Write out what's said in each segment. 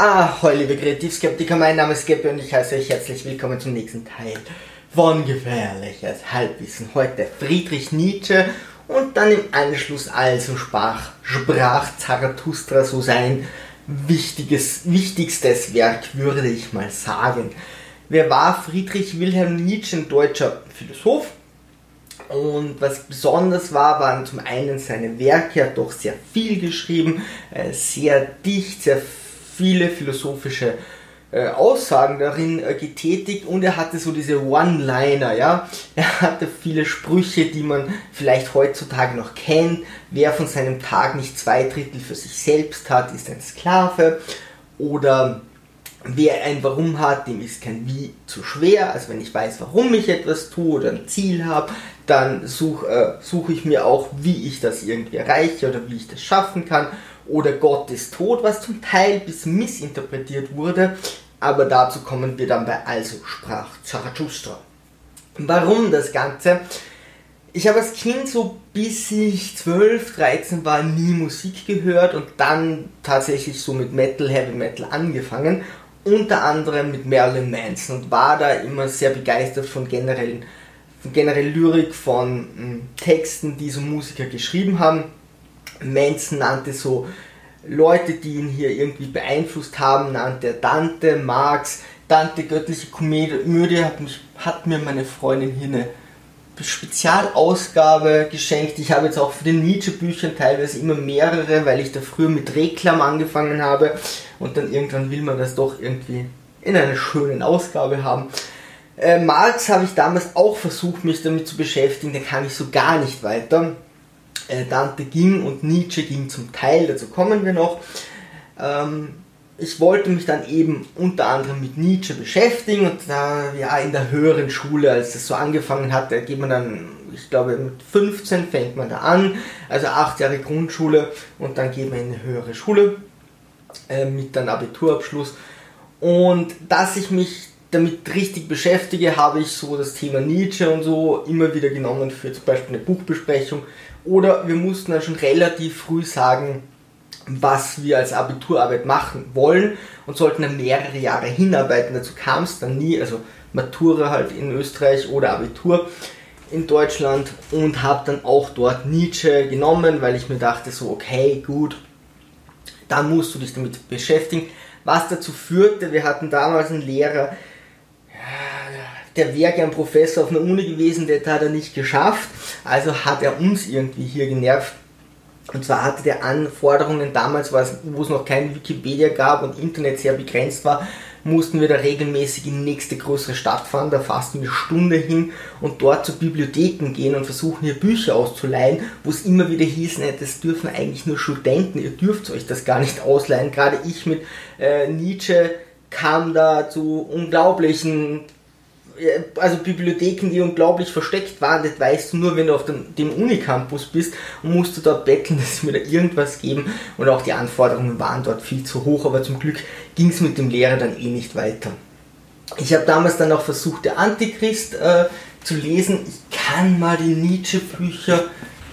Ahoi, liebe Kreativskeptiker, mein Name ist Geppe und ich heiße euch herzlich willkommen zum nächsten Teil von Gefährliches Halbwissen. Heute Friedrich Nietzsche und dann im Anschluss also sprach, sprach Zarathustra so sein wichtiges, wichtigstes Werk, würde ich mal sagen. Wer war Friedrich Wilhelm Nietzsche, ein deutscher Philosoph? Und was besonders war, waren zum einen seine Werke, er hat doch sehr viel geschrieben, äh, sehr dicht, sehr viele philosophische äh, Aussagen darin äh, getätigt und er hatte so diese One-Liner, ja. Er hatte viele Sprüche, die man vielleicht heutzutage noch kennt. Wer von seinem Tag nicht zwei Drittel für sich selbst hat, ist ein Sklave. Oder wer ein Warum hat, dem ist kein Wie zu schwer. Also wenn ich weiß, warum ich etwas tue oder ein Ziel habe, dann suche äh, such ich mir auch, wie ich das irgendwie erreiche oder wie ich das schaffen kann oder Gott ist tot, was zum Teil bis missinterpretiert wurde, aber dazu kommen wir dann bei Also sprach Zarathustra. Warum das Ganze? Ich habe als Kind so bis ich 12, 13 war nie Musik gehört und dann tatsächlich so mit Metal, Heavy Metal angefangen, unter anderem mit Marilyn Manson und war da immer sehr begeistert von generellen generell Lyrik, von hm, Texten, die so Musiker geschrieben haben Manson nannte so Leute, die ihn hier irgendwie beeinflusst haben, nannte er Dante, Marx, Dante, göttliche Komödie, hat, hat mir meine Freundin hier eine Spezialausgabe geschenkt. Ich habe jetzt auch für den Nietzsche-Büchern teilweise immer mehrere, weil ich da früher mit Reklam angefangen habe und dann irgendwann will man das doch irgendwie in einer schönen Ausgabe haben. Äh, Marx habe ich damals auch versucht, mich damit zu beschäftigen, da kam ich so gar nicht weiter Dante ging und Nietzsche ging zum Teil, dazu kommen wir noch. Ähm, ich wollte mich dann eben unter anderem mit Nietzsche beschäftigen und da, ja, in der höheren Schule, als das so angefangen hat, da geht man dann, ich glaube mit 15 fängt man da an, also acht Jahre Grundschule und dann geht man in eine höhere Schule äh, mit dann Abiturabschluss und dass ich mich damit richtig beschäftige, habe ich so das Thema Nietzsche und so immer wieder genommen für zum Beispiel eine Buchbesprechung oder wir mussten dann schon relativ früh sagen, was wir als Abiturarbeit machen wollen und sollten dann mehrere Jahre hinarbeiten. Dazu kam es dann nie, also Matura halt in Österreich oder Abitur in Deutschland und habe dann auch dort Nietzsche genommen, weil ich mir dachte so, okay, gut, da musst du dich damit beschäftigen. Was dazu führte, wir hatten damals einen Lehrer, der wäre gern Professor auf einer Uni gewesen, der hat er nicht geschafft, also hat er uns irgendwie hier genervt. Und zwar hatte der Anforderungen damals, wo es noch kein Wikipedia gab und Internet sehr begrenzt war, mussten wir da regelmäßig in die nächste größere Stadt fahren, da fast eine Stunde hin und dort zu Bibliotheken gehen und versuchen hier Bücher auszuleihen, wo es immer wieder hieß, ne, das dürfen eigentlich nur Studenten, ihr dürft euch das gar nicht ausleihen. Gerade ich mit äh, Nietzsche kam da zu unglaublichen also Bibliotheken, die unglaublich versteckt waren, das weißt du nur, wenn du auf dem, dem Unicampus bist und musst du dort betteln, dass sie mir da irgendwas geben und auch die Anforderungen waren dort viel zu hoch, aber zum Glück ging es mit dem Lehrer dann eh nicht weiter. Ich habe damals dann auch versucht, der Antichrist äh, zu lesen. Ich kann mal die Nietzsche-Bücher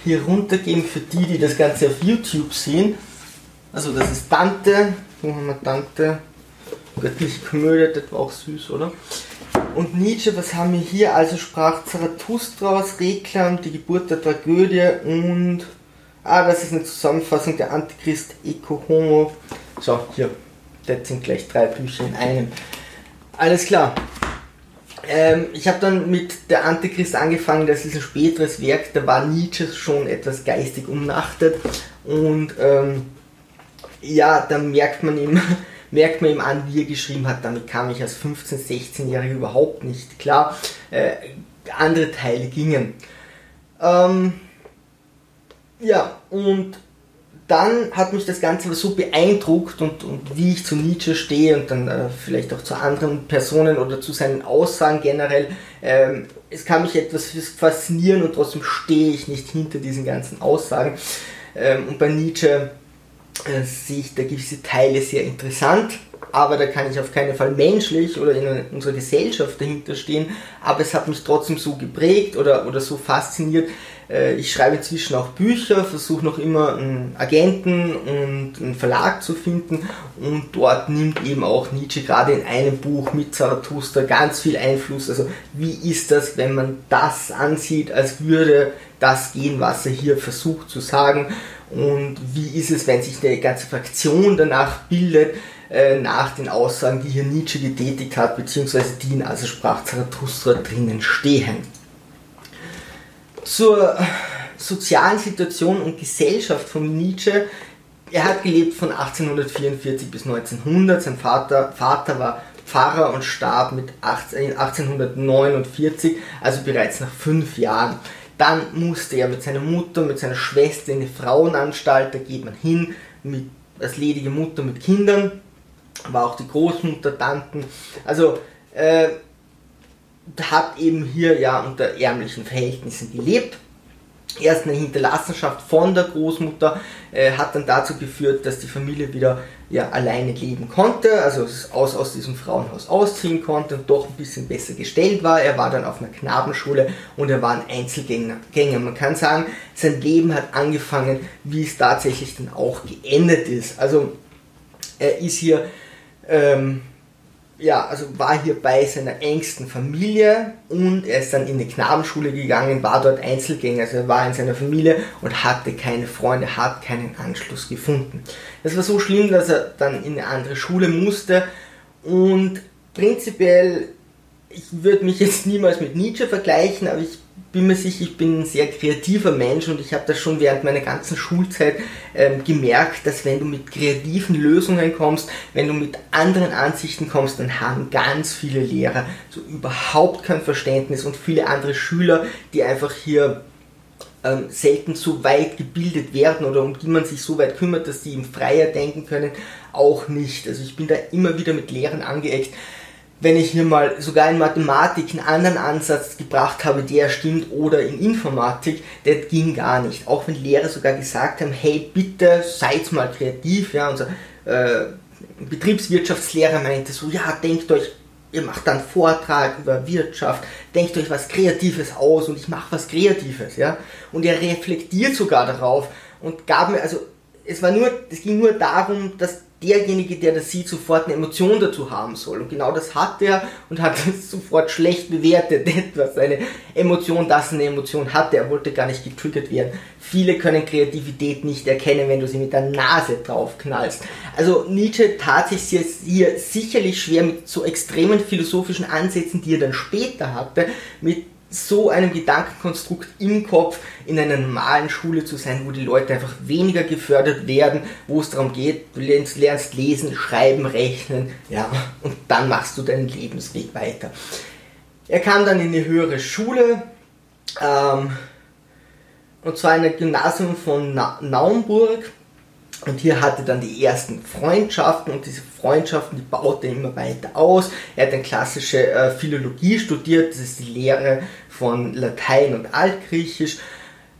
hier runtergeben für die, die das Ganze auf YouTube sehen. Also das ist Dante, wo haben wir Dante? Göttliche Komödie, das war auch süß, oder? Und Nietzsche, was haben wir hier? Also sprach Zarathustra aus Reklam, die Geburt der Tragödie und. Ah, das ist eine Zusammenfassung der Antichrist Eco Homo. So, hier. Das sind gleich drei Bücher in einem. Alles klar. Ähm, ich habe dann mit der Antichrist angefangen, das ist ein späteres Werk, da war Nietzsche schon etwas geistig umnachtet und ähm, ja, da merkt man ihm, merkt man ihm an, wie er geschrieben hat. Damit kam ich als 15-, 16-Jähriger überhaupt nicht klar. Äh, andere Teile gingen. Ähm, ja, und dann hat mich das Ganze so beeindruckt und, und wie ich zu Nietzsche stehe und dann äh, vielleicht auch zu anderen Personen oder zu seinen Aussagen generell. Ähm, es kann mich etwas faszinieren und trotzdem stehe ich nicht hinter diesen ganzen Aussagen. Ähm, und bei Nietzsche äh, sehe ich da gewisse Teile sehr interessant. aber da kann ich auf keinen Fall menschlich oder in unserer Gesellschaft dahinter stehen. Aber es hat mich trotzdem so geprägt oder, oder so fasziniert. Äh, ich schreibe inzwischen auch Bücher, versuche noch immer einen Agenten und einen Verlag zu finden und dort nimmt eben auch Nietzsche gerade in einem Buch mit Zarathustra ganz viel Einfluss. Also wie ist das, wenn man das ansieht, als würde das gehen, was er hier versucht zu sagen und wie ist es, wenn sich eine ganze Fraktion danach bildet, äh, nach den Aussagen, die hier Nietzsche getätigt hat, beziehungsweise die in Also sprach Zarathustra drinnen stehen. Zur sozialen Situation und Gesellschaft von Nietzsche. Er hat gelebt von 1844 bis 1900. Sein Vater, Vater war Pfarrer und starb mit 18, 1849, also bereits nach fünf Jahren. Dann musste er mit seiner Mutter, mit seiner Schwester in eine Frauenanstalt, da geht man hin mit, als ledige Mutter mit Kindern war auch die Großmutter, Tanten. Also äh, hat eben hier ja unter ärmlichen Verhältnissen gelebt. Erst eine Hinterlassenschaft von der Großmutter äh, hat dann dazu geführt, dass die Familie wieder ja, alleine leben konnte, also aus, aus diesem Frauenhaus ausziehen konnte und doch ein bisschen besser gestellt war. Er war dann auf einer Knabenschule und er war ein Einzelgänger. Man kann sagen, sein Leben hat angefangen, wie es tatsächlich dann auch geendet ist. Also er ist hier ähm, ja, also war hier bei seiner engsten Familie und er ist dann in eine Knabenschule gegangen, war dort Einzelgänger, also er war in seiner Familie und hatte keine Freunde, hat keinen Anschluss gefunden. Das war so schlimm, dass er dann in eine andere Schule musste und prinzipiell, ich würde mich jetzt niemals mit Nietzsche vergleichen, aber ich bin mir sicher, ich bin ein sehr kreativer Mensch und ich habe das schon während meiner ganzen Schulzeit ähm, gemerkt, dass wenn du mit kreativen Lösungen kommst, wenn du mit anderen Ansichten kommst, dann haben ganz viele Lehrer so überhaupt kein Verständnis und viele andere Schüler, die einfach hier ähm, selten so weit gebildet werden oder um die man sich so weit kümmert, dass die im Freier denken können, auch nicht. Also ich bin da immer wieder mit Lehrern angeeckt, wenn ich hier mal sogar in Mathematik einen anderen Ansatz gebracht habe, der stimmt, oder in Informatik, das ging gar nicht. Auch wenn Lehrer sogar gesagt haben, hey, bitte seid mal kreativ, ja, unser äh, Betriebswirtschaftslehrer meinte so, ja, denkt euch, ihr macht dann Vortrag über Wirtschaft, denkt euch was Kreatives aus und ich mache was Kreatives, ja, und er reflektiert sogar darauf und gab mir, also es war nur, es ging nur darum, dass derjenige, der das sieht, sofort eine Emotion dazu haben soll. Und genau das hat er und hat es sofort schlecht bewertet, etwas, seine Emotion, dass eine Emotion hatte. Er wollte gar nicht getriggert werden. Viele können Kreativität nicht erkennen, wenn du sie mit der Nase drauf knallst. Also Nietzsche tat sich hier sicherlich schwer mit so extremen philosophischen Ansätzen, die er dann später hatte, mit so einem Gedankenkonstrukt im Kopf in einer normalen Schule zu sein, wo die Leute einfach weniger gefördert werden, wo es darum geht, du lernst, lernst lesen, schreiben, rechnen, ja, und dann machst du deinen Lebensweg weiter. Er kam dann in die höhere Schule, ähm, und zwar in ein Gymnasium von Na Naumburg, und hier hatte dann die ersten Freundschaften und diese Freundschaften, die baute er immer weiter aus. Er hat dann klassische äh, Philologie studiert, das ist die Lehre von Latein und Altgriechisch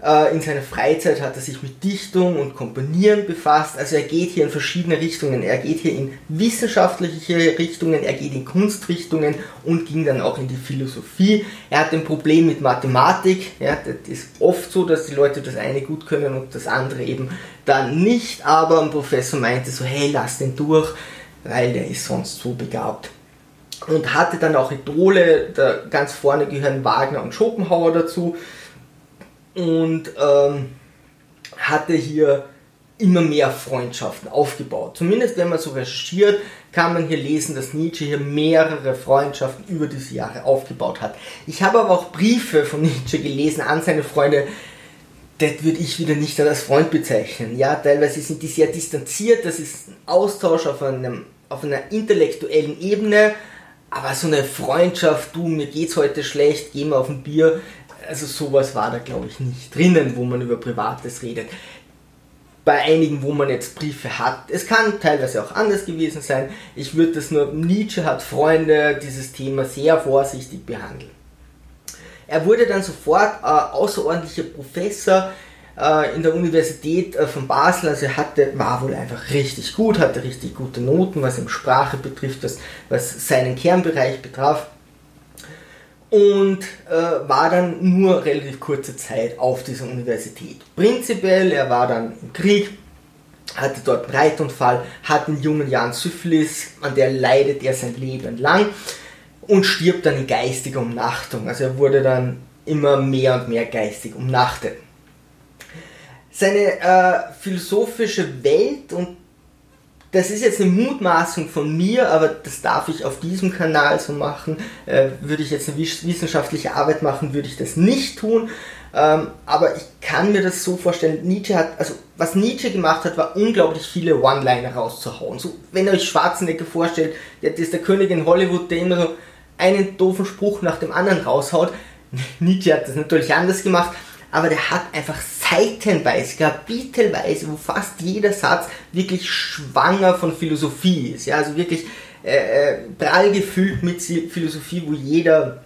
äh, in seiner Freizeit hat er sich mit Dichtung und Komponieren befasst. Also er geht hier in verschiedene Richtungen. Er geht hier in wissenschaftliche Richtungen, er geht in Kunstrichtungen und ging dann auch in die Philosophie. Er hat ein Problem mit Mathematik. Ja, das ist oft so, dass die Leute das eine gut können und das andere eben dann nicht. Aber ein Professor meinte so, hey, lass den durch, weil der ist sonst so begabt und hatte dann auch Idole, da ganz vorne gehören Wagner und Schopenhauer dazu und ähm, hatte hier immer mehr Freundschaften aufgebaut. Zumindest wenn man so recherchiert, kann man hier lesen, dass Nietzsche hier mehrere Freundschaften über diese Jahre aufgebaut hat. Ich habe aber auch Briefe von Nietzsche gelesen an seine Freunde, das würde ich wieder nicht als Freund bezeichnen. Ja, teilweise sind die sehr distanziert, das ist ein Austausch auf, einem, auf einer intellektuellen Ebene, aber so eine Freundschaft, du, mir geht's heute schlecht, geh mal auf ein Bier, also sowas war da glaube ich nicht drinnen, wo man über Privates redet. Bei einigen, wo man jetzt Briefe hat. Es kann teilweise auch anders gewesen sein. Ich würde das nur, Nietzsche hat Freunde, dieses Thema sehr vorsichtig behandeln. Er wurde dann sofort äh, außerordentlicher Professor in der Universität äh, von Basel, also er hatte, war wohl einfach richtig gut, hatte richtig gute Noten, was ihm Sprache betrifft, was, was seinen Kernbereich betraf und äh, war dann nur relativ kurze Zeit auf dieser Universität. Prinzipiell, er war dann im Krieg, hatte dort einen Reitunfall, hat in jungen Jahren Syphilis, an der leidet er sein Leben lang und stirbt dann in geistiger Umnachtung. Also er wurde dann immer mehr und mehr geistig umnachtet. Seine äh, philosophische Welt und das ist jetzt eine Mutmaßung von mir, aber das darf ich auf diesem Kanal so machen. Äh, würde ich jetzt eine wissenschaftliche Arbeit machen, würde ich das nicht tun. Ähm, aber ich kann mir das so vorstellen, Nietzsche hat, also was Nietzsche gemacht hat, war unglaublich viele One-Liner rauszuhauen. So, wenn ihr euch Schwarzenegger vorstellt, der ist der König in Hollywood, der immer so einen doofen Spruch nach dem anderen raushaut. Nietzsche hat das natürlich anders gemacht, aber der hat einfach seitenweise, kapitelweise, wo fast jeder Satz wirklich schwanger von Philosophie ist. Ja, also wirklich äh, äh prall gefüllt mit Philosophie, wo jeder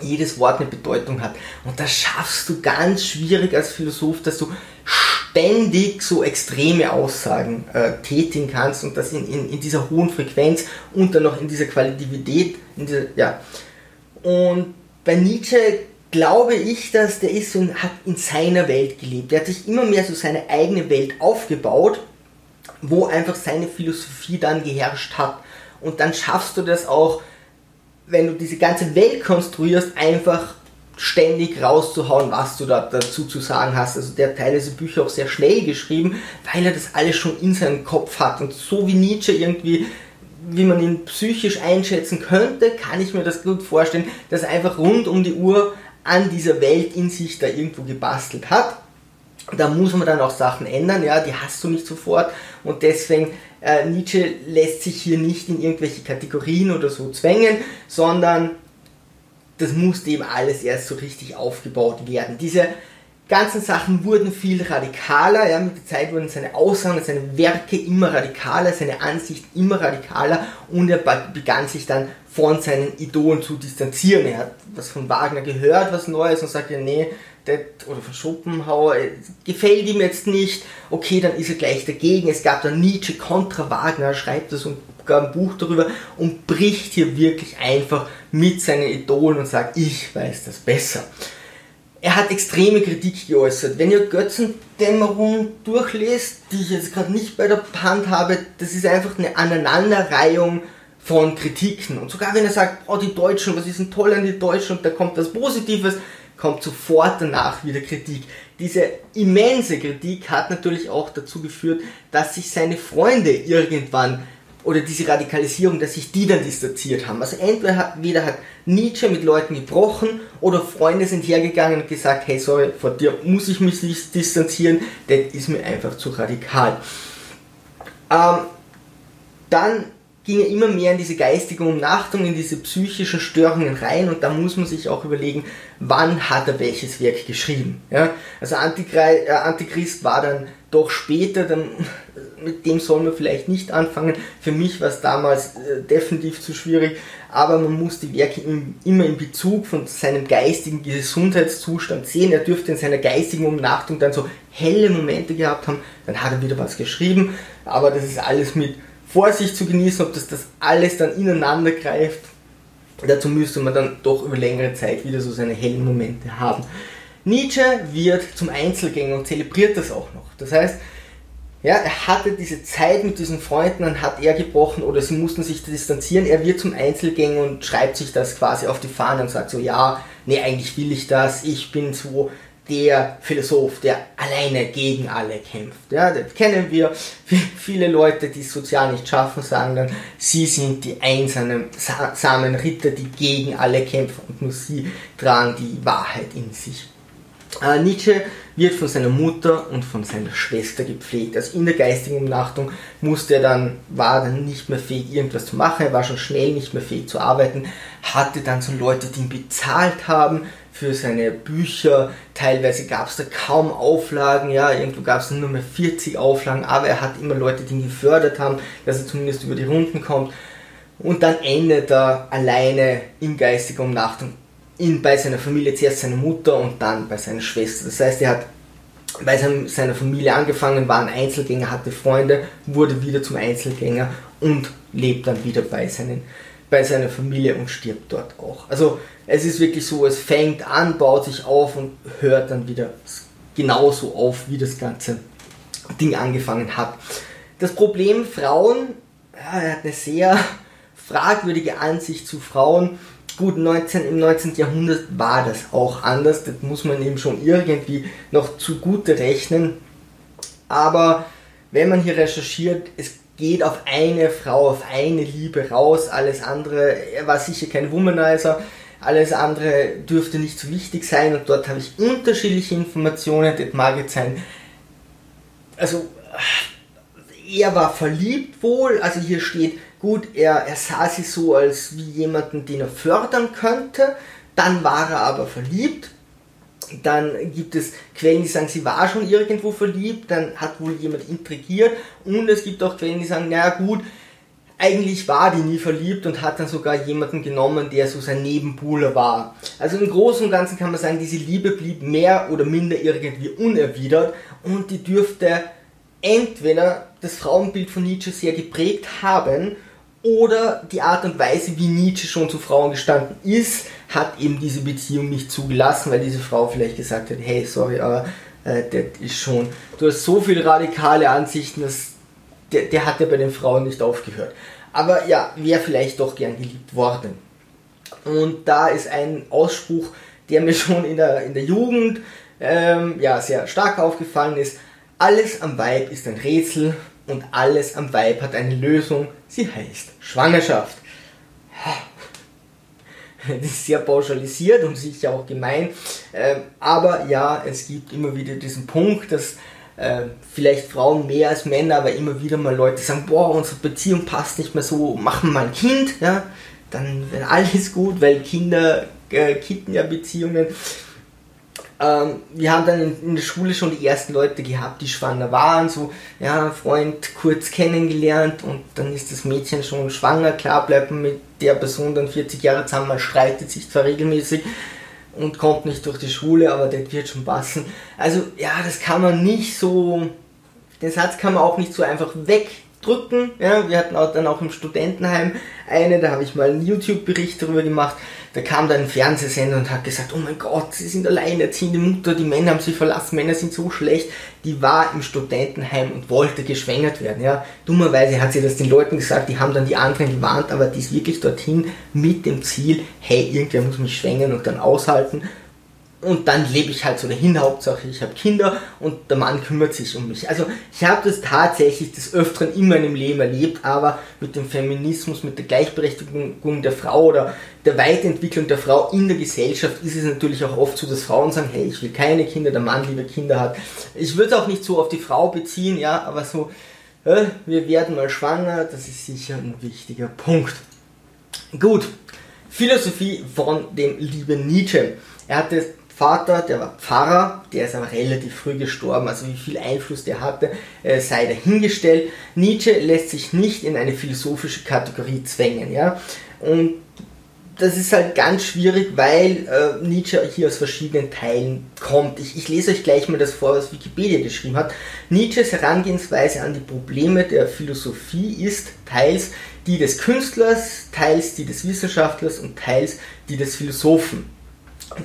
jedes Wort eine Bedeutung hat. Und das schaffst du ganz schwierig als Philosoph, dass du ständig so extreme Aussagen äh, tätigen kannst und das in, in, in, dieser hohen Frequenz und dann noch in dieser Qualität, in dieser, ja. Und bei Nietzsche glaube ich, dass der ist und hat in seiner Welt gelebt. Der hat sich immer mehr so seine eigene Welt aufgebaut, wo einfach seine Philosophie dann geherrscht hat. Und dann schaffst du das auch, wenn du diese ganze Welt konstruierst, einfach ständig rauszuhauen, was du da dazu zu sagen hast. Also der hat teilweise Bücher auch sehr schnell geschrieben, weil er das alles schon in seinem Kopf hat. Und so wie Nietzsche irgendwie, wie man ihn psychisch einschätzen könnte, kann ich mir das gut vorstellen, dass er einfach rund um die Uhr an dieser Welt in sich da irgendwo gebastelt hat. Da muss man dann auch Sachen ändern, ja, die hast du nicht sofort und deswegen äh, Nietzsche lässt sich hier nicht in irgendwelche Kategorien oder so zwängen, sondern das musste eben alles erst so richtig aufgebaut werden. Diese ganzen Sachen wurden viel radikaler, ja, mit der Zeit wurden seine Aussagen, seine Werke immer radikaler, seine Ansicht immer radikaler und er begann sich dann von seinen Idolen zu distanzieren. Er hat was von Wagner gehört, was Neues und sagt ja, nee, das, oder von Schopenhauer, äh, gefällt ihm jetzt nicht, okay, dann ist er gleich dagegen. Es gab dann Nietzsche kontra Wagner, schreibt das und gab ein Buch darüber und bricht hier wirklich einfach mit seinen Idolen und sagt, ich weiß das besser. Er hat extreme Kritik geäußert. Wenn ihr Götzendämmerung durchlest, die ich jetzt gerade nicht bei der Hand habe, das ist einfach eine Aneinanderreihung von Kritiken. Und sogar wenn er sagt, oh die Deutschen, was ist denn toll an die Deutschen und da kommt was Positives, kommt sofort danach wieder Kritik. Diese immense Kritik hat natürlich auch dazu geführt, dass sich seine Freunde irgendwann oder diese Radikalisierung, dass sich die dann distanziert haben. Also entweder hat, entweder hat Nietzsche mit Leuten gebrochen oder Freunde sind hergegangen und gesagt, hey, sorry, vor dir muss ich mich distanzieren, das ist mir einfach zu radikal. Ähm, dann ging er immer mehr in diese geistige Umnachtung, in diese psychischen Störungen rein und da muss man sich auch überlegen, wann hat er welches Werk geschrieben. Ja? Also äh, Antichrist war dann doch später, dann, mit dem soll man vielleicht nicht anfangen. Für mich war es damals äh, definitiv zu schwierig, aber man muss die Werke im, immer in Bezug von seinem geistigen Gesundheitszustand sehen. Er dürfte in seiner geistigen Umnachtung dann so helle Momente gehabt haben, dann hat er wieder was geschrieben, aber das ist alles mit Vorsicht zu genießen, ob das, das alles dann ineinander greift. Dazu müsste man dann doch über längere Zeit wieder so seine hellen Momente haben. Nietzsche wird zum Einzelgänger und zelebriert das auch noch. Das heißt, ja, er hatte diese Zeit mit diesen Freunden, dann hat er gebrochen oder sie mussten sich distanzieren. Er wird zum Einzelgänger und schreibt sich das quasi auf die Fahne und sagt so, ja, nee, eigentlich will ich das, ich bin so der Philosoph, der alleine gegen alle kämpft. Ja, das kennen wir. Viele Leute, die es sozial nicht schaffen, sagen dann, sie sind die einsamen Ritter, die gegen alle kämpfen und nur sie tragen die Wahrheit in sich. Äh, Nietzsche wird von seiner Mutter und von seiner Schwester gepflegt. Also in der geistigen Umnachtung musste er dann, war dann nicht mehr fähig, irgendwas zu machen. Er war schon schnell nicht mehr fähig zu arbeiten. Hatte dann so Leute, die ihn bezahlt haben für seine Bücher. Teilweise gab es da kaum Auflagen, ja, irgendwo gab es nur mehr 40 Auflagen, aber er hat immer Leute, die ihn gefördert haben, dass er zumindest über die Runden kommt. Und dann endet er alleine in geistiger Umnachtung in, bei seiner Familie, zuerst seiner Mutter und dann bei seiner Schwester. Das heißt, er hat bei seiner Familie angefangen, war ein Einzelgänger, hatte Freunde, wurde wieder zum Einzelgänger und lebt dann wieder bei, seinen, bei seiner Familie und stirbt dort auch. Also es ist wirklich so, es fängt an, baut sich auf und hört dann wieder genauso auf, wie das ganze Ding angefangen hat. Das Problem Frauen, ja, er hat eine sehr fragwürdige Ansicht zu Frauen. Gut, 19, im 19. Jahrhundert war das auch anders, das muss man eben schon irgendwie noch zugute rechnen. Aber wenn man hier recherchiert, es geht auf eine Frau, auf eine Liebe raus, alles andere, er war sicher kein Womanizer, alles andere dürfte nicht so wichtig sein und dort habe ich unterschiedliche Informationen, das mag jetzt sein, also er war verliebt wohl, also hier steht, gut, er, er sah sie so als wie jemanden, den er fördern könnte, dann war er aber verliebt, dann gibt es Quellen, die sagen, sie war schon irgendwo verliebt, dann hat wohl jemand intrigiert. Und es gibt auch Quellen, die sagen, naja gut, eigentlich war die nie verliebt und hat dann sogar jemanden genommen, der so sein Nebenbuhler war. Also im Großen und Ganzen kann man sagen, diese Liebe blieb mehr oder minder irgendwie unerwidert. Und die dürfte entweder das Frauenbild von Nietzsche sehr geprägt haben oder die Art und Weise, wie Nietzsche schon zu Frauen gestanden ist, hat eben diese Beziehung nicht zugelassen, weil diese Frau vielleicht gesagt hat, hey, sorry, aber äh, das ist schon, du hast so viele radikale Ansichten, dass der, der hat ja bei den Frauen nicht aufgehört. Aber ja, wäre vielleicht doch gern geliebt worden. Und da ist ein Ausspruch, der mir schon in der, in der Jugend ähm, ja, sehr stark aufgefallen ist. Alles am Weib ist ein Rätsel und alles am Weib hat eine Lösung. Sie heißt Schwangerschaft. Das ist sehr pauschalisiert und sicher auch gemein. Ähm, aber ja, es gibt immer wieder diesen Punkt, dass äh, vielleicht Frauen mehr als Männer, aber immer wieder mal Leute sagen, boah, unsere Beziehung passt nicht mehr so, machen mal ein Kind, ja, dann wäre alles gut, weil Kinder äh, kitten ja Beziehungen. Ähm, wir haben dann in, in, der Schule schon die ersten Leute gehabt, die schwanger waren, so, ja, Freund kurz kennengelernt und dann ist das Mädchen schon schwanger, klar bleibt man mit der Person dann 40 Jahre zusammen, man streitet sich zwar regelmäßig, und kommt nicht durch die Schule, aber das wird schon passen. Also ja, das kann man nicht so, den Satz kann man auch nicht so einfach wegdrücken. Ja, wir hatten auch dann auch im Studentenheim eine, da habe ich mal einen YouTube-Bericht darüber gemacht. Da kam dann ein Fernsehsender und hat gesagt, oh mein Gott, sie sind alleinerziehende Mutter, die Männer haben sie verlassen, Männer sind so schlecht. Die war im Studentenheim und wollte geschwängert werden. Ja. Dummerweise hat sie das den Leuten gesagt, die haben dann die anderen gewarnt, aber die ist wirklich dorthin mit dem Ziel, hey, irgendwer muss mich schwängern und dann aushalten und dann lebe ich halt so dahin, Hauptsache ich habe Kinder und der Mann kümmert sich um mich. Also ich habe das tatsächlich des Öfteren in meinem Leben erlebt, aber mit dem Feminismus, mit der Gleichberechtigung der Frau oder der Weiterentwicklung der Frau in der Gesellschaft ist es natürlich auch oft so, dass Frauen sagen, hey, ich will keine Kinder, der Mann lieber Kinder hat. Ich würde auch nicht so auf die Frau beziehen, ja, aber so, äh, wir werden mal schwanger, das ist sicher ein wichtiger Punkt. Gut, Philosophie von dem lieben Nietzsche. Er hatte Vater, der war Pfarrer, der ist aber relativ früh gestorben, also wie viel Einfluss der hatte, äh, sei dahingestellt. Nietzsche lässt sich nicht in eine philosophische Kategorie zwängen, ja. Und das ist halt ganz schwierig, weil äh, Nietzsche hier aus verschiedenen Teilen kommt. Ich, ich, lese euch gleich mal das vor, was Wikipedia geschrieben hat. Nietzsches Herangehensweise an die Probleme der Philosophie ist teils die des Künstlers, teils die des Wissenschaftlers und teils die des Philosophen.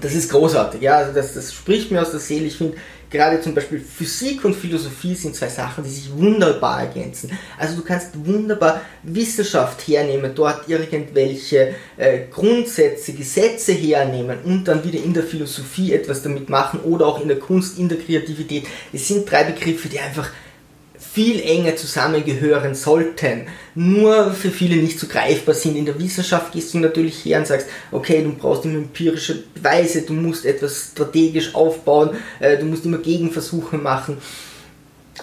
Das ist großartig, ja, also das, das spricht mir aus der Seele. Ich finde, gerade zum Beispiel Physik und Philosophie sind zwei Sachen, die sich wunderbar ergänzen. Also du kannst wunderbar Wissenschaft hernehmen, dort irgendwelche äh, Grundsätze, Gesetze hernehmen und dann wieder in der Philosophie etwas damit machen oder auch in der Kunst, in der Kreativität. Es sind drei Begriffe, die einfach viel enger zusammengehören sollten, nur für viele nicht so greifbar sind. In der Wissenschaft gehst du natürlich her und sagst, okay, du brauchst immer empirische Beweise, du musst etwas strategisch aufbauen, äh, du musst immer Gegenversuche machen.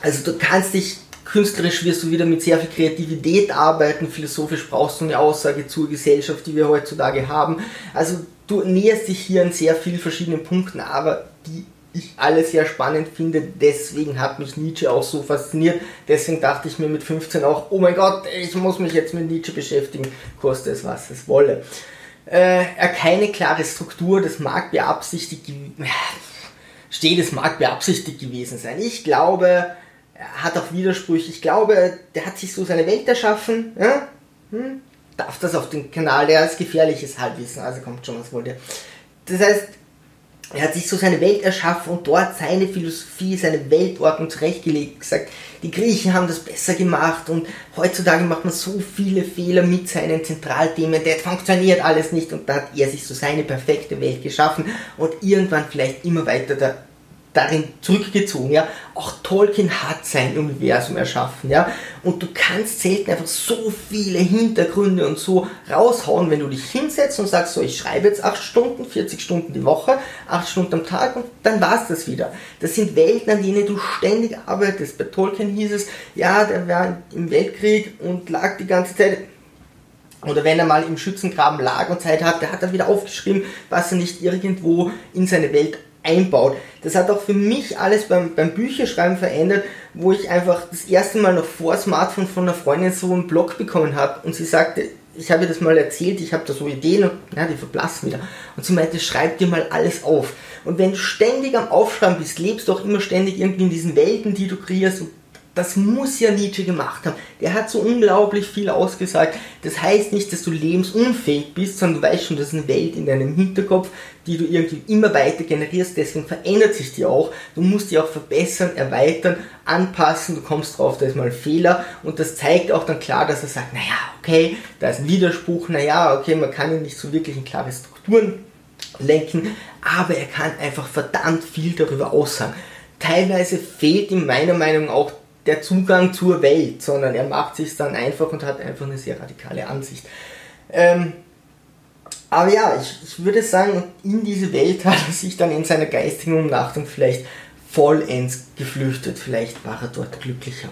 Also du kannst dich künstlerisch wirst du wieder mit sehr viel Kreativität arbeiten, philosophisch brauchst du eine Aussage zur Gesellschaft, die wir heutzutage haben. Also du näherst dich hier an sehr vielen verschiedenen Punkten, aber die ich alle sehr spannend finde. Deswegen hat mich Nietzsche auch so fasziniert. Deswegen dachte ich mir mit 15 auch, oh mein Gott, ich muss mich jetzt mit Nietzsche beschäftigen, koste es was es wolle. Äh, er keine klare Struktur, das mag beabsichtigt, steht, es mag beabsichtigt gewesen sein. Ich glaube, er hat auch Widersprüche. Ich glaube, der hat sich so seine Welt erschaffen. Ja? Hm? Darf das auf den Kanal, der ist gefährliches Halbwissen, also kommt schon, was wollt ihr. Das heißt, er hat sich so seine Welt erschaffen und dort seine Philosophie, seine Weltordnung zurechtgelegt, gesagt, die Griechen haben das besser gemacht und heutzutage macht man so viele Fehler mit seinen Zentralthemen, das funktioniert alles nicht und da hat er sich so seine perfekte Welt geschaffen und irgendwann vielleicht immer weiter da darin zurückgezogen, ja. Auch Tolkien hat sein Universum erschaffen, ja. Und du kannst selten einfach so viele Hintergründe und so raushauen, wenn du dich hinsetzt und sagst, so, ich schreibe jetzt 8 Stunden, 40 Stunden die Woche, 8 Stunden am Tag und dann war's das wieder. Das sind Welten, an denen du ständig arbeitest. Bei Tolkien hieß es, ja, der war im Weltkrieg und lag die ganze Zeit oder wenn er mal im Schützengraben lag und Zeit hatte, hat er wieder aufgeschrieben, was er nicht irgendwo in seine Welt einbaut. Das hat auch für mich alles beim, beim Bücherschreiben verändert, wo ich einfach das erste Mal noch vor Smartphone von einer Freundin so einen Blog bekommen habe und sie sagte, ich habe ihr das mal erzählt, ich habe da so Ideen und ja, die verblassen wieder. Und sie meinte, schreib dir mal alles auf. Und wenn du ständig am Aufschreiben bist, lebst du auch immer ständig irgendwie in diesen Welten, die du kreierst und das muss ja Nietzsche gemacht haben. Der hat so unglaublich viel ausgesagt. Das heißt nicht, dass du lebensunfähig bist, sondern du weißt schon, das ist eine Welt in deinem Hinterkopf, die du irgendwie immer weiter generierst. Deswegen verändert sich die auch. Du musst die auch verbessern, erweitern, anpassen. Du kommst drauf, da ist mal ein Fehler. Und das zeigt auch dann klar, dass er sagt, naja, okay, da ist ein Widerspruch. Naja, okay, man kann ja nicht so wirklich in klare Strukturen lenken. Aber er kann einfach verdammt viel darüber aussagen. Teilweise fehlt ihm meiner Meinung nach auch der Zugang zur Welt, sondern er macht sich dann einfach und hat einfach eine sehr radikale Ansicht. Ähm, aber ja, ich, ich würde sagen, in diese Welt hat er sich dann in seiner geistigen Umnachtung vielleicht vollends geflüchtet. Vielleicht war er dort glücklicher.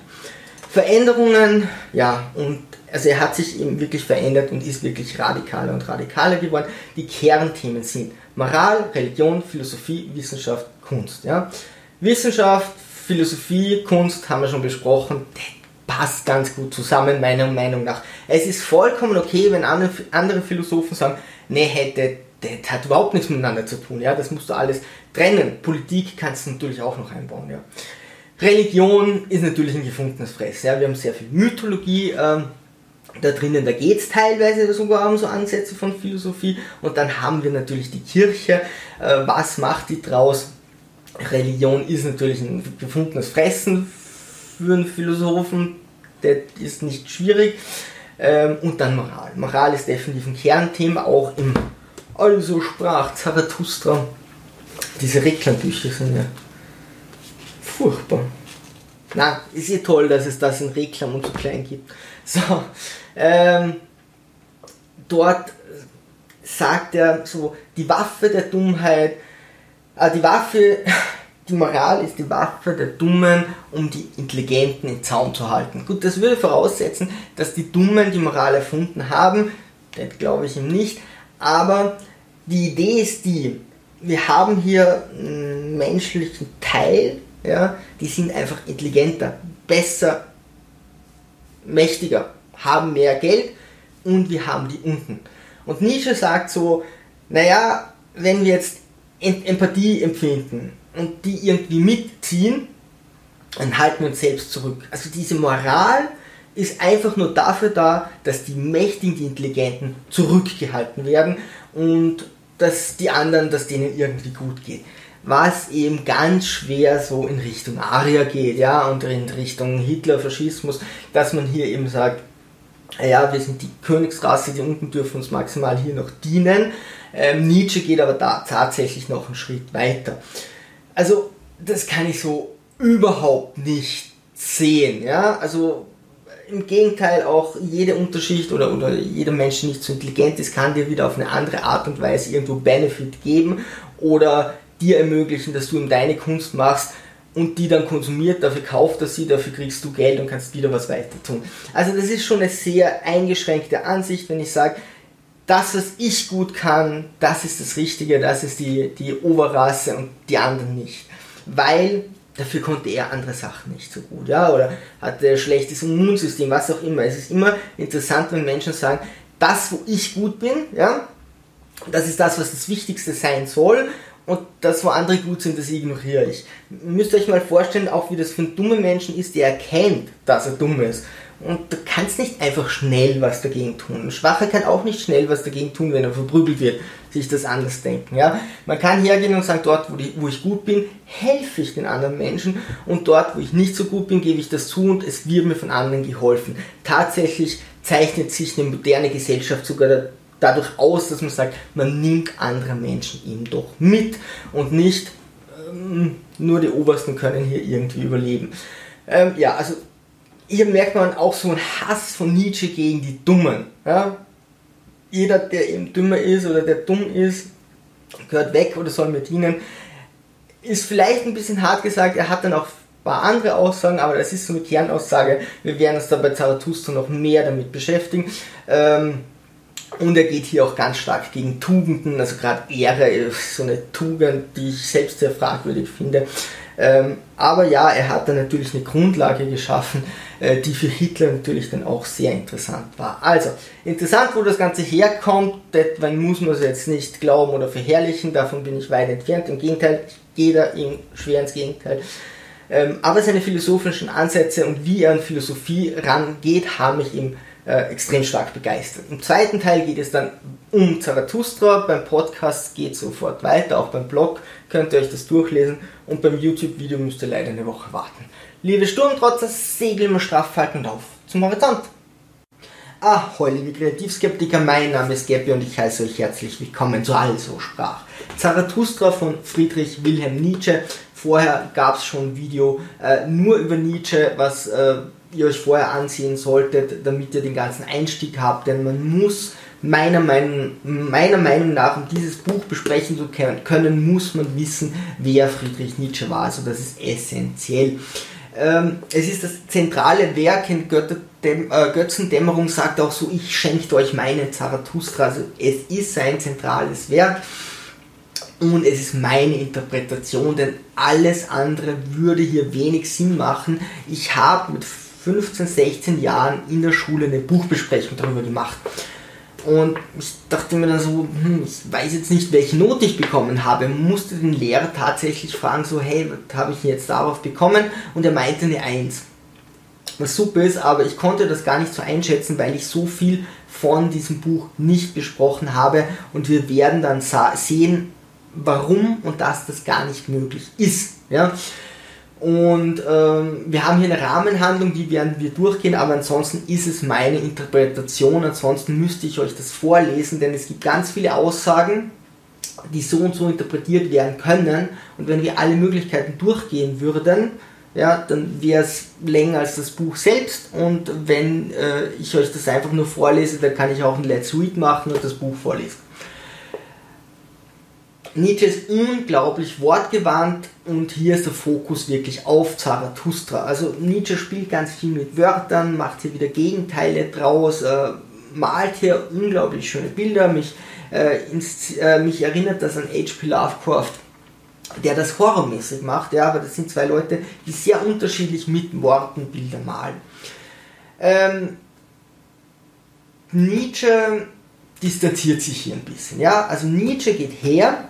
Veränderungen, ja, und also er hat sich eben wirklich verändert und ist wirklich radikaler und radikaler geworden. Die Kernthemen sind Moral, Religion, Philosophie, Wissenschaft, Kunst. Ja. Wissenschaft, Philosophie, Kunst haben wir schon besprochen, passt ganz gut zusammen, meiner Meinung nach. Es ist vollkommen okay, wenn andere, andere Philosophen sagen, nee, hätte, das hat überhaupt nichts miteinander zu tun, ja, das musst du alles trennen. Politik kannst du natürlich auch noch einbauen, ja. Religion ist natürlich ein gefundenes Fress, ja, wir haben sehr viel Mythologie, ähm, da drinnen, da geht es teilweise sogar um so Ansätze von Philosophie und dann haben wir natürlich die Kirche, äh, was macht die draus? Religion ist natürlich ein gefundenes Fressen für einen Philosophen, das ist nicht schwierig. Ähm, und dann Moral. Moral ist definitiv ein Kernthema, auch im Also sprach Zarathustra. Diese Reklambücher sind ja furchtbar. Na, ist ja toll, dass es das in Reklam und so klein gibt. So, ähm, dort sagt er so, die Waffe der Dummheit die Waffe, die Moral ist die Waffe der Dummen, um die Intelligenten in Zaum zu halten. Gut, das würde voraussetzen, dass die Dummen die Moral erfunden haben. Das glaube ich ihm nicht. Aber die Idee ist die, wir haben hier einen menschlichen Teil, ja, die sind einfach intelligenter, besser, mächtiger, haben mehr Geld und wir haben die unten. Und Nietzsche sagt so, naja, wenn wir jetzt Empathie empfinden und die irgendwie mitziehen, dann halten wir uns selbst zurück. Also diese Moral ist einfach nur dafür da, dass die Mächtigen, die Intelligenten zurückgehalten werden und dass die anderen, dass denen irgendwie gut geht. Was eben ganz schwer so in Richtung Aria geht, ja, und in Richtung Hitler, Faschismus, dass man hier eben sagt, ja, wir sind die Königsrasse, die unten dürfen uns maximal hier noch dienen. Ähm, Nietzsche geht aber da tatsächlich noch einen Schritt weiter. Also, das kann ich so überhaupt nicht sehen. Ja? Also, im Gegenteil, auch jede Unterschicht oder, oder jeder Mensch, der nicht so intelligent ist, kann dir wieder auf eine andere Art und Weise irgendwo Benefit geben oder dir ermöglichen, dass du ihm deine Kunst machst und die dann konsumiert, dafür kauft er sie, dafür kriegst du Geld und kannst wieder was weiter tun. Also das ist schon eine sehr eingeschränkte Ansicht, wenn ich sage, das, was ich gut kann, das ist das Richtige, das ist die, die Oberrasse und die anderen nicht. Weil dafür konnte er andere Sachen nicht so gut, ja, oder hatte ein schlechtes Immunsystem, was auch immer. Es ist immer interessant, wenn Menschen sagen, das, wo ich gut bin, ja, das ist das, was das Wichtigste sein soll und das, wo andere gut sind, das ignoriere ich. Ihr müsst euch mal vorstellen, auch wie das für einen dummen Menschen ist, der erkennt, dass er dumm ist. Und du kannst nicht einfach schnell was dagegen tun. Ein Schwacher kann auch nicht schnell was dagegen tun, wenn er verprügelt wird, sich das anders denken. Ja? Man kann hergehen und sagen, dort, wo, die, wo ich gut bin, helfe ich den anderen Menschen und dort, wo ich nicht so gut bin, gebe ich das zu und es wird mir von anderen geholfen. Tatsächlich zeichnet sich eine moderne Gesellschaft sogar dadurch aus, dass man sagt, man nimmt andere Menschen eben doch mit und nicht ähm, nur die Obersten können hier irgendwie überleben. Ähm, ja, also hier merkt man auch so einen Hass von Nietzsche gegen die Dummen. Ja? Jeder, der eben dümmer ist oder der dumm ist, gehört weg oder soll mir dienen. Ist vielleicht ein bisschen hart gesagt, er hat dann auch ein paar andere Aussagen, aber das ist so eine Kernaussage. Wir werden uns da bei Zarathustra noch mehr damit beschäftigen. Ähm, und er geht hier auch ganz stark gegen Tugenden, also gerade Ehre ist so eine Tugend, die ich selbst sehr fragwürdig finde. Ähm, aber ja, er hat da natürlich eine Grundlage geschaffen, äh, die für Hitler natürlich dann auch sehr interessant war. Also, interessant, wo das Ganze herkommt, man muss man es jetzt nicht glauben oder verherrlichen, davon bin ich weit entfernt. Im Gegenteil, da ihm schwer ins Gegenteil. Ähm, aber seine philosophischen Ansätze und wie er an Philosophie rangeht, haben mich ihm äh, extrem stark begeistert. Im zweiten Teil geht es dann um Zarathustra. Beim Podcast geht es sofort weiter, auch beim Blog könnt ihr euch das durchlesen und beim YouTube-Video müsst ihr leider eine Woche warten. Liebe Sturmtrotzer, segeln wir straff faltend auf zum Horizont. Ahoi, liebe Kreativskeptiker, mein Name ist Gabby und ich heiße euch herzlich willkommen zu Also sprach. Zarathustra von Friedrich Wilhelm Nietzsche. Vorher gab es schon ein Video äh, nur über Nietzsche, was äh, ihr euch vorher ansehen solltet, damit ihr den ganzen Einstieg habt, denn man muss meiner Meinung, meiner Meinung nach, um dieses Buch besprechen zu können, muss man wissen, wer Friedrich Nietzsche war. Also das ist essentiell. Ähm, es ist das zentrale Werk in Götterdäm äh, Götzendämmerung, sagt auch so, ich schenke euch meine Zarathustra. Also es ist sein zentrales Werk und es ist meine Interpretation, denn alles andere würde hier wenig Sinn machen. Ich habe mit 15, 16 Jahren in der Schule eine Buchbesprechung darüber gemacht. Und ich dachte mir dann so, hm, ich weiß jetzt nicht, welche Note ich bekommen habe. Musste den Lehrer tatsächlich fragen, so, hey, was habe ich jetzt darauf bekommen? Und er meinte eine 1. Was super ist, aber ich konnte das gar nicht so einschätzen, weil ich so viel von diesem Buch nicht besprochen habe. Und wir werden dann sehen, warum und dass das gar nicht möglich ist. Ja? Und ähm, wir haben hier eine Rahmenhandlung, die werden wir durchgehen, aber ansonsten ist es meine Interpretation. Ansonsten müsste ich euch das vorlesen, denn es gibt ganz viele Aussagen, die so und so interpretiert werden können. Und wenn wir alle Möglichkeiten durchgehen würden, ja, dann wäre es länger als das Buch selbst. Und wenn äh, ich euch das einfach nur vorlese, dann kann ich auch ein Let's Read machen und das Buch vorlesen. Nietzsche ist unglaublich wortgewandt und hier ist der Fokus wirklich auf Zarathustra. Also Nietzsche spielt ganz viel mit Wörtern, macht hier wieder Gegenteile draus, äh, malt hier unglaublich schöne Bilder. Mich, äh, ins, äh, mich erinnert das an H.P. Lovecraft, der das horrormäßig macht, ja, aber das sind zwei Leute, die sehr unterschiedlich mit Worten Bilder malen. Ähm, Nietzsche distanziert sich hier ein bisschen. Ja? Also Nietzsche geht her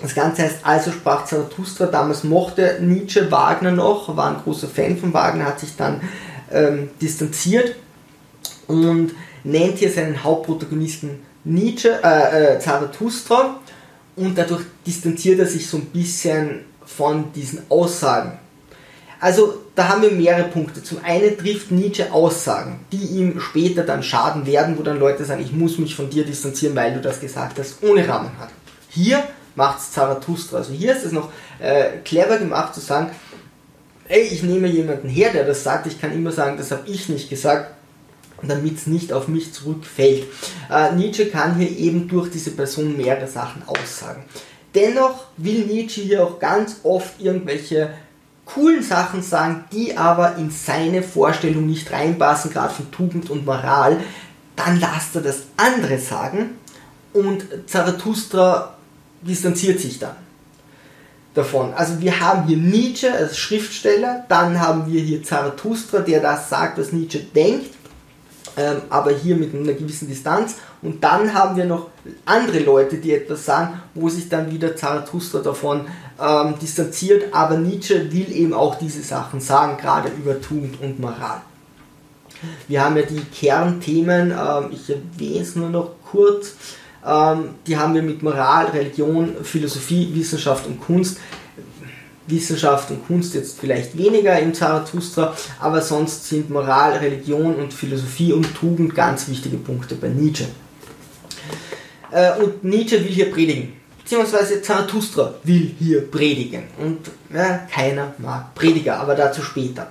das Ganze heißt Also sprach Zarathustra. Damals mochte Nietzsche Wagner noch, war ein großer Fan von Wagner, hat sich dann ähm, distanziert und nennt hier seinen Hauptprotagonisten Nietzsche, äh, äh, Zarathustra und dadurch distanziert er sich so ein bisschen von diesen Aussagen. Also da haben wir mehrere Punkte. Zum einen trifft Nietzsche Aussagen, die ihm später dann schaden werden, wo dann Leute sagen, ich muss mich von dir distanzieren, weil du das gesagt hast, ohne Rahmen hat. Hier macht es Zarathustra. Also hier ist es noch äh, clever gemacht zu sagen, ey, ich nehme jemanden her, der das sagt, ich kann immer sagen, das habe ich nicht gesagt, damit es nicht auf mich zurückfällt. Äh, Nietzsche kann hier eben durch diese Person mehrere Sachen aussagen. Dennoch will Nietzsche hier auch ganz oft irgendwelche coolen Sachen sagen, die aber in seine Vorstellung nicht reinpassen, gerade von Tugend und Moral. Dann lasst er das andere sagen und Zarathustra distanziert sich dann davon. Also wir haben hier Nietzsche als Schriftsteller, dann haben wir hier Zarathustra, der das sagt, was Nietzsche denkt. ähm, aber hier mit einer gewissen Distanz. Und dann haben wir noch andere Leute, die etwas sagen, wo sich dann wieder Zarathustra davon ähm, distanziert, aber Nietzsche will eben auch diese Sachen sagen, gerade über Tugend und Moral. Wir haben ja die Kernthemen, ähm, ich erwähne es nur noch kurz, die haben wir mit Moral, Religion, Philosophie, Wissenschaft und Kunst. Wissenschaft und Kunst jetzt vielleicht weniger im Zarathustra, aber sonst sind Moral, Religion und Philosophie und Tugend ganz wichtige Punkte bei Nietzsche. Äh, und Nietzsche will hier predigen, beziehungsweise Zarathustra will hier predigen. Und ja, keiner mag Prediger, aber dazu später.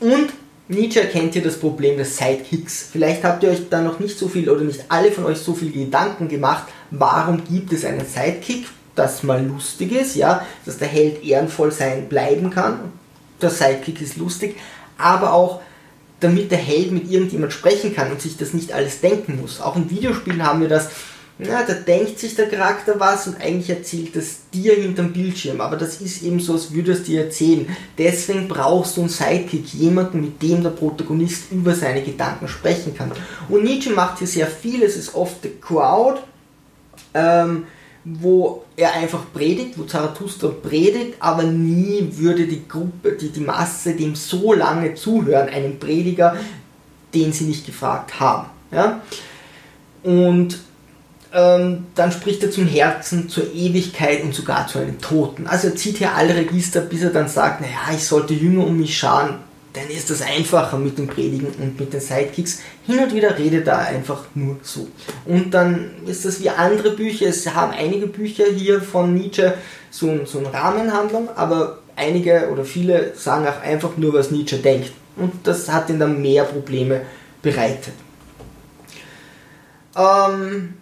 Und Nietzsche erkennt hier das Problem des Sidekicks. Vielleicht habt ihr euch da noch nicht so viel oder nicht alle von euch so viel Gedanken gemacht, warum gibt es einen Sidekick? das mal lustig ist, ja, dass der Held ehrenvoll sein bleiben kann. Der Sidekick ist lustig, aber auch damit der Held mit irgendjemand sprechen kann und sich das nicht alles denken muss. Auch in Videospielen haben wir das, na, da denkt sich der Charakter was und eigentlich erzählt das dir hinterm Bildschirm. Aber das ist eben so, als würde es dir erzählen. Deswegen brauchst du einen Sidekick, jemanden, mit dem der Protagonist über seine Gedanken sprechen kann. Und Nietzsche macht hier sehr viel, es ist oft the crowd. Ähm, wo er einfach predigt, wo Zarathustra predigt, aber nie würde die Gruppe, die, die Masse dem so lange zuhören, einem Prediger, den sie nicht gefragt haben. Ja? Und ähm, dann spricht er zum Herzen, zur Ewigkeit und sogar zu einem Toten. Also er zieht hier alle Register, bis er dann sagt, naja, ich sollte Jünger um mich scharen, dann ist das einfacher mit dem Predigen und mit den Sidekicks. Hin und wieder redet er einfach nur so. Und dann ist das wie andere Bücher. Es haben einige Bücher hier von Nietzsche so, so eine Rahmenhandlung, aber einige oder viele sagen auch einfach nur, was Nietzsche denkt. Und das hat ihm dann mehr Probleme bereitet. Ähm,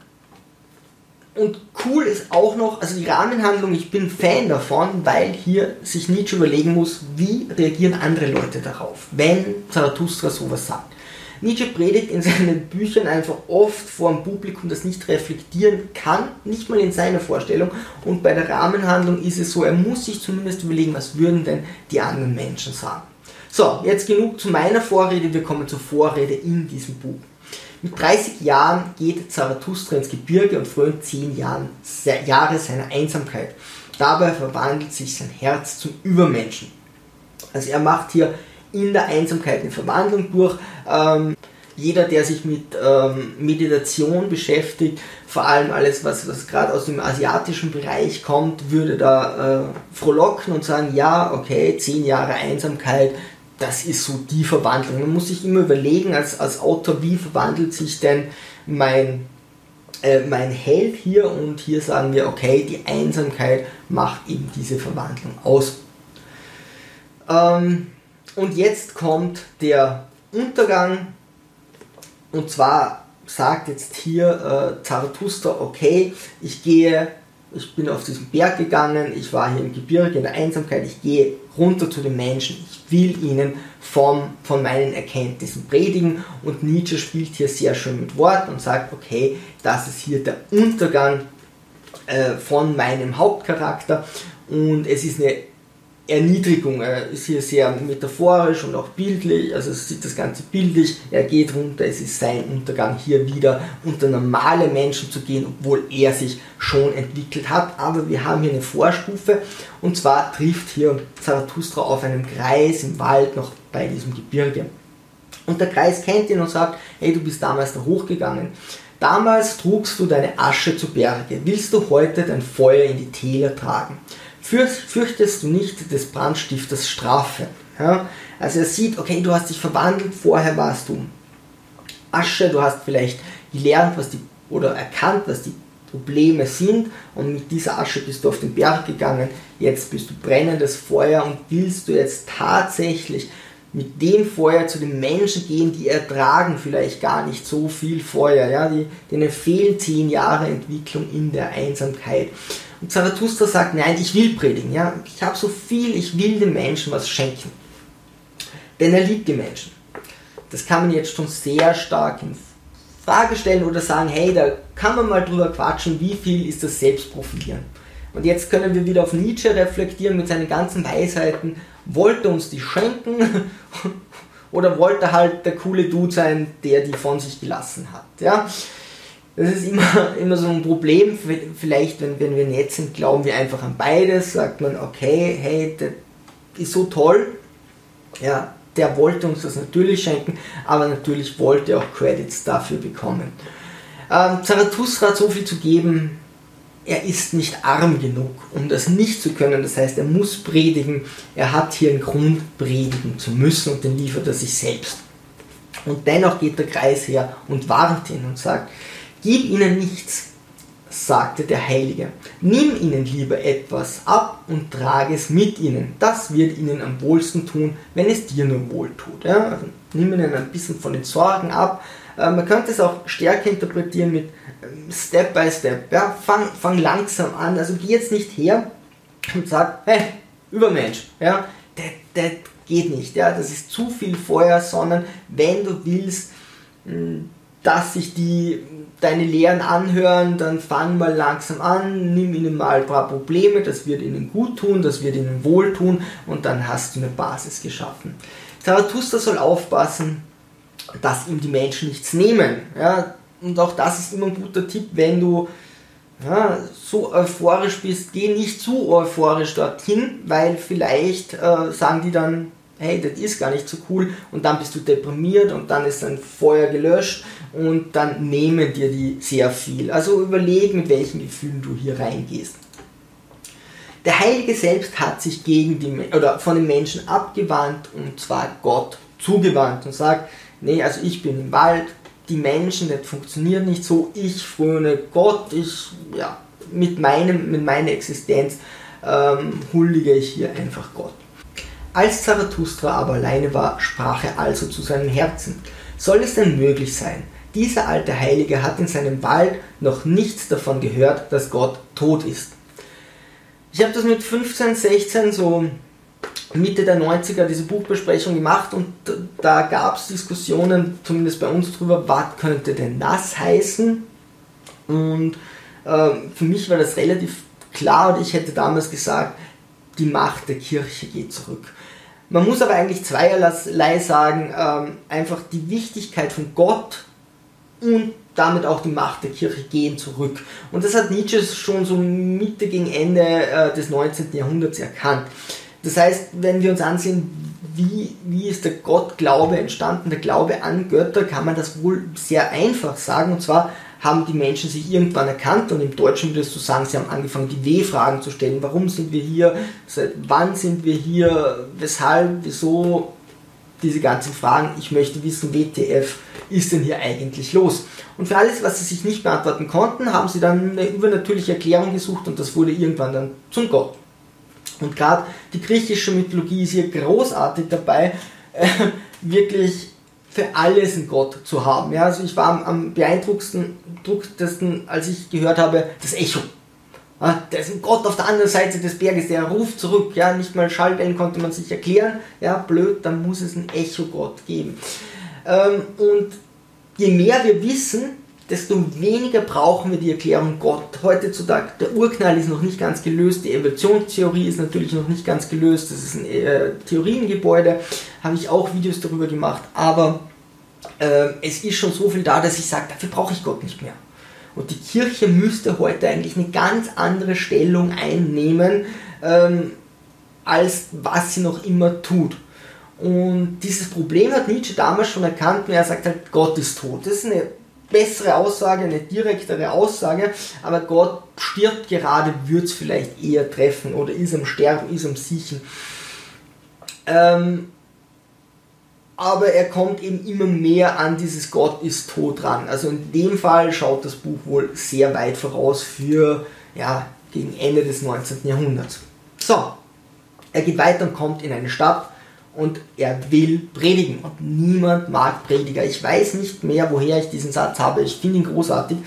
und cool ist auch noch, also die Rahmenhandlung, ich bin Fan davon, weil hier sich Nietzsche überlegen muss, wie reagieren andere Leute darauf, wenn Zarathustra sowas sagt. Nietzsche predigt in seinen Büchern einfach oft vor einem Publikum, das nicht reflektieren kann, nicht mal in seiner Vorstellung. Und bei der Rahmenhandlung ist es so, er muss sich zumindest überlegen, was würden denn die anderen Menschen sagen. So, jetzt genug zu meiner Vorrede, wir kommen zur Vorrede in diesem Buch. Mit 30 Jahren geht Zarathustra ins Gebirge und frönt 10 Jahren, Jahre seiner Einsamkeit. Dabei verwandelt sich sein Herz zum Übermenschen. Also er macht hier in der Einsamkeit eine Verwandlung durch. Ähm, jeder, der sich mit ähm, Meditation beschäftigt, vor allem alles, was, was gerade aus dem asiatischen Bereich kommt, würde da äh, frohlocken und sagen, ja, okay, zehn Jahre Einsamkeit, das ist so die Verwandlung. Man muss sich immer überlegen, als, als Autor, wie verwandelt sich denn mein, äh, mein Held hier und hier sagen wir, okay, die Einsamkeit macht eben diese Verwandlung aus. Ähm, und jetzt kommt der Untergang und zwar sagt jetzt hier äh, Zarathustra, okay, ich gehe ich bin auf diesen Berg gegangen, ich war hier im Gebirge in der Einsamkeit, ich gehe runter zu den Menschen, ich will ihnen vom, von meinen Erkenntnissen predigen und Nietzsche spielt hier sehr schön mit Worten und sagt, okay, das ist hier der Untergang äh, von meinem Hauptcharakter und es ist eine Erniedrigung. Er ist hier sehr metaphorisch und auch bildlich, also es sieht das Ganze bildlich. Er geht runter, es ist sein Untergang hier wieder unter normale Menschen zu gehen, obwohl er sich schon entwickelt hat. Aber wir haben hier eine Vorstufe und zwar trifft hier Zarathustra auf einen Kreis im Wald noch bei diesem Gebirge. Und der Kreis kennt ihn und sagt, hey, du bist damals da hochgegangen. Damals trugst du deine Asche zu Berge. Willst du heute dein Feuer in die Täler tragen? Fürchtest du nicht des Brandstifters Strafe. Ja? Also er sieht, okay, du hast dich verwandelt, vorher warst du Asche, du hast vielleicht gelernt, was die, oder erkannt, was die Probleme sind und mit dieser Asche bist du auf den Berg gegangen, jetzt bist du brennendes Feuer und willst du jetzt tatsächlich mit dem Feuer zu den Menschen gehen, die ertragen vielleicht gar nicht so viel Feuer, ja, die, denen fehlen zehn Jahre Entwicklung in der Einsamkeit. Und Zarathustra sagt, nein, ich will predigen, ja, ich habe so viel, ich will den Menschen was schenken. Denn er liebt die Menschen. Das kann man jetzt schon sehr stark in Frage stellen oder sagen, hey, da kann man mal drüber quatschen, wie viel ist das Selbstprofilieren. Und jetzt können wir wieder auf Nietzsche reflektieren mit seinen ganzen Weisheiten. Wollte uns die schenken Oder wollte halt der coole Dude sein, der die von sich gelassen hat? Ja? Das ist immer, immer so ein Problem. Vielleicht, wenn, wenn wir nett sind, glauben wir einfach an beides. Sagt man, okay, hey, der ist so toll. Ja, der wollte uns das natürlich schenken, aber natürlich wollte er auch Credits dafür bekommen. Ähm, Zarathustra hat so viel zu geben, er ist nicht arm genug, um das nicht zu können. Das heißt, er muss predigen. Er hat hier einen Grund, predigen zu müssen und den liefert er sich selbst. Und dennoch geht der Kreis her und warnt ihn und sagt, gib ihnen nichts, sagte der Heilige. Nimm ihnen lieber etwas ab und trage es mit ihnen. Das wird ihnen am wohlsten tun, wenn es dir nur wohl tut. Ja? Also, nimm ihnen ein bisschen von den Sorgen ab. Äh, man könnte es auch stärker interpretieren mit ähm, Step by Step. Ja? Fang, fang langsam an. Also geh jetzt nicht her und sag, hey, Übermensch, ja? das, das geht nicht. Ja? Das ist zu viel Feuer, sondern wenn du willst, hm, dass sich die deine Lehren anhören, dann fang mal langsam an, nimm ihnen mal ein paar Probleme, das wird ihnen gut tun, das wird ihnen wohl tun und dann hast du eine Basis geschaffen. Zarathustra soll aufpassen, dass ihm die Menschen nichts nehmen. Ja? Und auch das ist immer ein guter Tipp, wenn du ja, so euphorisch bist, geh nicht zu euphorisch dorthin, weil vielleicht äh, sagen die dann, hey, das ist gar nicht so cool und dann bist du deprimiert und dann ist dein Feuer gelöscht und dann nehmen dir die sehr viel. Also überleg, mit welchen Gefühlen du hier reingehst. Der Heilige selbst hat sich gegen die, oder von den Menschen abgewandt und zwar Gott zugewandt und sagt, nee, also ich bin im Wald, die Menschen, das funktioniert nicht so, ich fröne Gott, ich, ja, mit, meinem, mit meiner Existenz ähm, huldige ich hier einfach Gott. Als Zarathustra aber alleine war, sprach er also zu seinem Herzen, soll es denn möglich sein, dieser alte Heilige hat in seinem Wald noch nichts davon gehört, dass Gott tot ist. Ich habe das mit 15, 16, so Mitte der 90er, diese Buchbesprechung gemacht und da gab es Diskussionen, zumindest bei uns drüber, was könnte denn das heißen? Und äh, für mich war das relativ klar und ich hätte damals gesagt, die Macht der Kirche geht zurück. Man muss aber eigentlich zweierlei sagen, ähm, einfach die Wichtigkeit von Gott und damit auch die Macht der Kirche gehen zurück. Und das hat Nietzsche schon so Mitte gegen Ende äh, des 19. Jahrhunderts erkannt. Das heißt, wenn wir uns ansehen, wie, wie ist der Gottglaube entstanden, der Glaube an Götter, kann man das wohl sehr einfach sagen. Und zwar haben die Menschen sich irgendwann erkannt und im Deutschen würdest du sagen, sie haben angefangen, die W-Fragen zu stellen. Warum sind wir hier? Seit wann sind wir hier? Weshalb? Wieso? Diese ganzen Fragen. Ich möchte wissen, WTF ist denn hier eigentlich los? Und für alles, was sie sich nicht beantworten konnten, haben sie dann eine übernatürliche Erklärung gesucht und das wurde irgendwann dann zum Gott. Und gerade die griechische Mythologie ist hier großartig dabei, äh, wirklich für alles einen Gott zu haben. Ja, also ich war am, am beeindruckendsten, als ich gehört habe, das Echo. Ja, da ist ein Gott auf der anderen Seite des Berges, der ruft zurück. Ja, nicht mal Schallwellen konnte man sich erklären. Ja, blöd, dann muss es einen Echo-Gott geben. Ähm, und je mehr wir wissen, desto weniger brauchen wir die Erklärung Gott. Heutzutage, der Urknall ist noch nicht ganz gelöst, die Evolutionstheorie ist natürlich noch nicht ganz gelöst, das ist ein äh, Theoriengebäude, habe ich auch Videos darüber gemacht, aber äh, es ist schon so viel da, dass ich sage, dafür brauche ich Gott nicht mehr. Und die Kirche müsste heute eigentlich eine ganz andere Stellung einnehmen, ähm, als was sie noch immer tut. Und dieses Problem hat Nietzsche damals schon erkannt, und er sagt halt, Gott ist tot. Das ist eine bessere Aussage, eine direktere Aussage, aber Gott stirbt gerade, wird es vielleicht eher treffen oder ist am Sterben, ist am Siechen. Ähm, aber er kommt eben immer mehr an dieses Gott ist tot ran. Also in dem Fall schaut das Buch wohl sehr weit voraus für ja, gegen Ende des 19. Jahrhunderts. So, er geht weiter und kommt in eine Stadt, und er will predigen. Und niemand mag Prediger. Ich weiß nicht mehr, woher ich diesen Satz habe. Ich finde ihn großartig.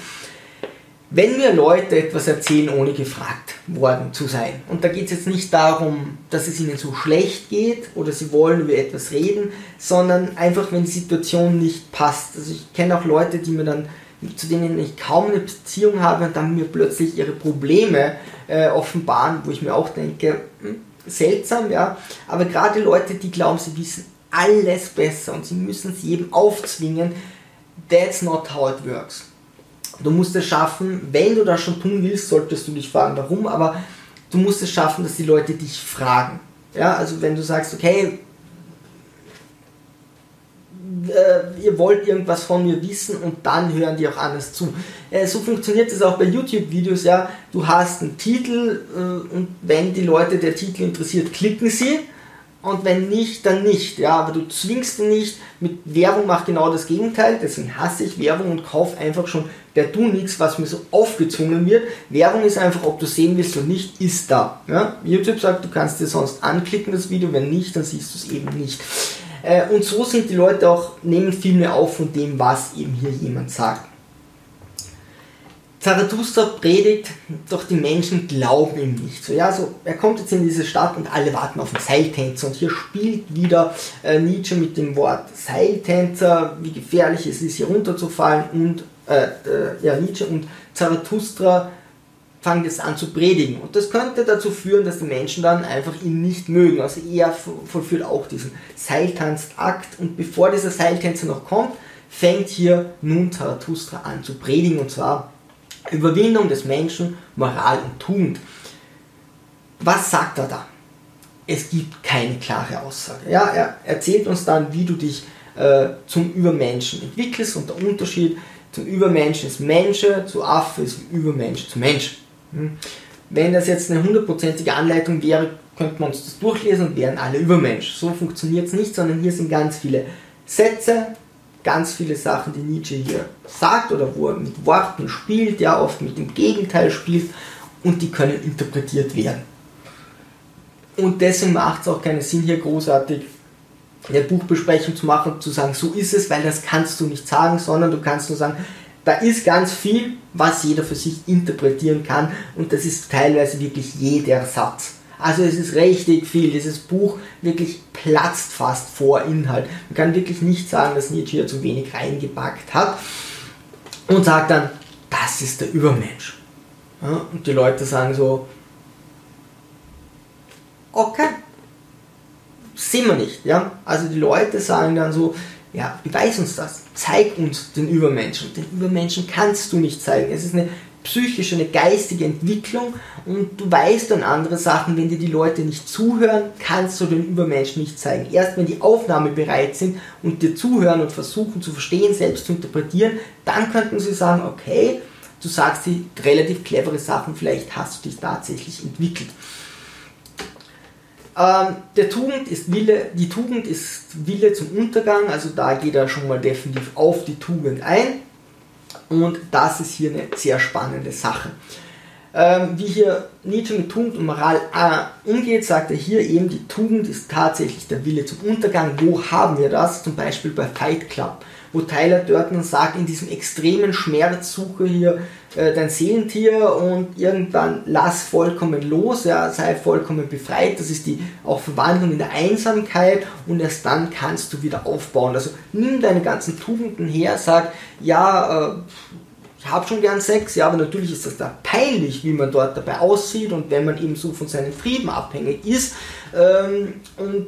Wenn mir Leute etwas erzählen, ohne gefragt worden zu sein, und da geht es jetzt nicht darum, dass es ihnen so schlecht geht oder sie wollen über etwas reden, sondern einfach, wenn die Situation nicht passt. Also ich kenne auch Leute, die mir dann, zu denen ich kaum eine Beziehung habe und dann mir plötzlich ihre Probleme äh, offenbaren, wo ich mir auch denke, hm, seltsam, ja. Aber gerade Leute, die glauben, sie wissen alles besser und sie müssen es jedem aufzwingen. That's not how it works. Du musst es schaffen, wenn du das schon tun willst, solltest du dich fragen, warum, aber du musst es schaffen, dass die Leute dich fragen. Ja, also wenn du sagst, okay, äh, ihr wollt irgendwas von mir wissen und dann hören die auch anders zu. Äh, so funktioniert es auch bei YouTube-Videos, ja. Du hast einen Titel äh, und wenn die Leute der Titel interessiert, klicken sie und wenn nicht, dann nicht. Ja, aber du zwingst ihn nicht. Mit Werbung macht genau das Gegenteil. Deswegen hasse ich Werbung und kauf einfach schon per Du nichts, was mir so aufgezwungen wird. Werbung ist einfach, ob du sehen willst oder nicht, ist da. Ja? YouTube sagt, du kannst dir sonst anklicken das Video, wenn nicht, dann siehst du es eben nicht. Äh, und so sind die Leute auch, nehmen viel mehr auf von dem, was eben hier jemand sagt. Zarathustra predigt, doch die Menschen glauben ihm nicht. So, ja, so, er kommt jetzt in diese Stadt und alle warten auf den Seiltänzer. Und hier spielt wieder äh, Nietzsche mit dem Wort Seiltänzer, wie gefährlich es ist, hier runterzufallen. Und äh, äh, ja, Nietzsche und Zarathustra fangen jetzt an zu predigen. Und das könnte dazu führen, dass die Menschen dann einfach ihn nicht mögen. Also er vollführt auch diesen Seiltanzakt. Und bevor dieser Seiltänzer noch kommt, fängt hier nun Zarathustra an zu predigen. Und zwar Überwindung des Menschen, Moral und Tugend. Was sagt er da? Es gibt keine klare Aussage. Ja, er erzählt uns dann, wie du dich äh, zum Übermenschen entwickelst und der Unterschied zum Übermenschen ist Menschen, zu Affe ist Übermensch zu Mensch. Hm? Wenn das jetzt eine hundertprozentige Anleitung wäre, könnte man uns das durchlesen und wären alle Übermensch. So funktioniert es nicht, sondern hier sind ganz viele Sätze, ganz viele Sachen, die Nietzsche hier sagt oder wo er mit Worten spielt, ja oft mit dem Gegenteil spielt und die können interpretiert werden. Und deswegen macht es auch keinen Sinn, hier großartig eine Buchbesprechung zu machen und zu sagen, so ist es, weil das kannst du nicht sagen, sondern du kannst nur sagen, da ist ganz viel, was jeder für sich interpretieren kann und das ist teilweise wirklich jeder Satz. Also es ist richtig viel. Dieses Buch wirklich platzt fast vor Inhalt. Man kann wirklich nicht sagen, dass Nietzsche hier zu wenig reingepackt hat und sagt dann, das ist der Übermensch. Ja, und die Leute sagen so, okay, sehen wir nicht. Ja? Also die Leute sagen dann so, ja, beweis uns das, zeig uns den Übermenschen. Den Übermenschen kannst du nicht zeigen. Es ist eine psychische, eine geistige Entwicklung und du weißt dann andere Sachen, wenn dir die Leute nicht zuhören, kannst du den Übermenschen nicht zeigen. Erst wenn die Aufnahme bereit sind und dir zuhören und versuchen zu verstehen, selbst zu interpretieren, dann könnten sie sagen, okay, du sagst die relativ clevere Sachen, vielleicht hast du dich tatsächlich entwickelt. Ähm, der Tugend ist Wille, die Tugend ist Wille zum Untergang, also da geht er schon mal definitiv auf die Tugend ein. Und das ist hier eine sehr spannende Sache. Ähm, wie hier Nietzsche mit Tugend und Moral äh, umgeht, sagt er hier eben, die Tugend ist tatsächlich der Wille zum Untergang. Wo haben wir das? Zum Beispiel bei Fight Club wo Tyler Durden sagt, in diesem extremen Schmerz suche hier äh, dein Seelentier und irgendwann lass vollkommen los, ja, sei vollkommen befreit. Das ist die auch Verwandlung in der Einsamkeit und erst dann kannst du wieder aufbauen. Also nimm deine ganzen Tugenden her, sag, ja, äh, ich habe schon gern Sex, ja, aber natürlich ist das da peinlich, wie man dort dabei aussieht und wenn man eben so von seinem Frieden abhängig ist. Ähm, und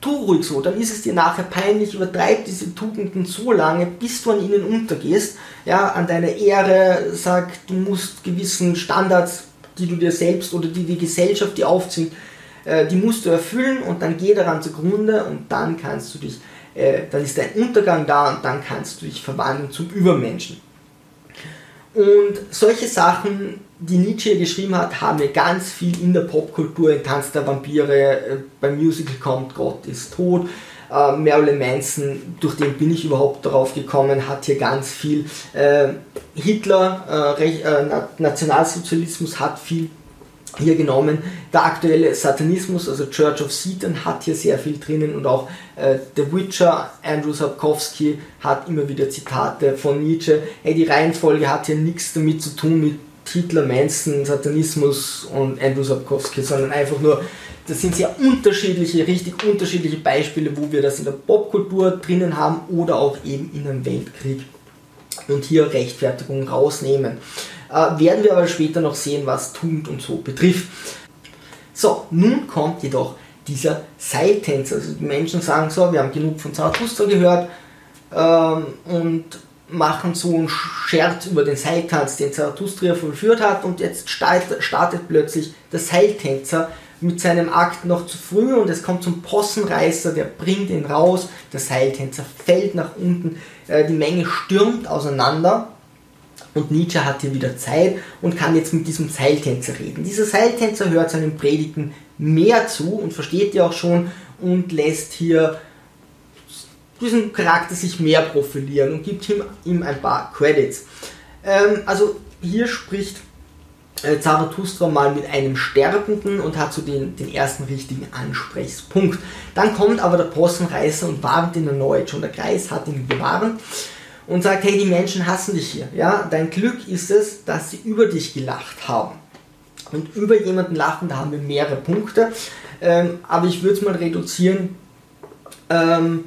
tu ruhig so, dann ist es dir nachher peinlich, übertreib diese Tugenden so lange, bis du an ihnen untergehst, ja, an deiner Ehre, sag, du musst gewissen Standards, die du dir selbst oder die die Gesellschaft dir aufzwingt, äh, die musst du erfüllen und dann geh daran zugrunde und dann kannst du dich, äh, dann ist dein Untergang da und dann kannst du dich verwandeln zum Übermenschen. Und solche Sachen die Nietzsche geschrieben hat, haben wir ganz viel in der Popkultur, in Tanz der Vampire, äh, beim Musical kommt Gott ist tot. Äh, Marilyn Manson, durch den bin ich überhaupt darauf gekommen, hat hier ganz viel. Äh, Hitler, äh, äh Nationalsozialismus hat viel hier genommen. Der aktuelle Satanismus, also Church of Satan, hat hier sehr viel drinnen und auch äh, The Witcher, Andrew Sapkowski, hat immer wieder Zitate von Nietzsche. Hey, die Reihenfolge hat hier nichts damit zu tun mit Hitler, Manson, Satanismus und Andrew Sapkowski, sondern einfach nur, das sind sehr unterschiedliche, richtig unterschiedliche Beispiele, wo wir das in der Popkultur drinnen haben oder auch eben in einem Weltkrieg und hier Rechtfertigung rausnehmen. Äh, werden wir aber später noch sehen, was Tugend und so betrifft. So, nun kommt jedoch dieser Seiltänzer. Also die Menschen sagen so, wir haben genug von Zarathustra gehört ähm, und machen so einen Scherz über den Seiltanz, den Zarathustra vollführt hat und jetzt startet, plötzlich der Seiltänzer mit seinem Akt noch zu früh und es kommt zum Possenreißer, der bringt ihn raus, der Seiltänzer fällt nach unten, äh, die Menge stürmt auseinander und Nietzsche hat hier wieder Zeit und kann jetzt mit diesem Seiltänzer reden. Dieser Seiltänzer hört seinen Predigten mehr zu und versteht die auch schon und lässt hier diesen Charakter sich mehr profilieren und gibt ihm, ihm ein paar Credits. Ähm, also hier spricht äh, Zarathustra mal mit einem Sterbenden und hat so den, den ersten richtigen Ansprechpunkt. Dann kommt aber der Possenreißer und warnt ihn erneut. Schon der Kreis hat ihn gewarnt und sagt, hey, die Menschen hassen dich hier. Ja, dein Glück ist es, dass sie über dich gelacht haben. Und über jemanden lachen, da haben wir mehrere Punkte. Ähm, aber ich würde es mal reduzieren. Ähm,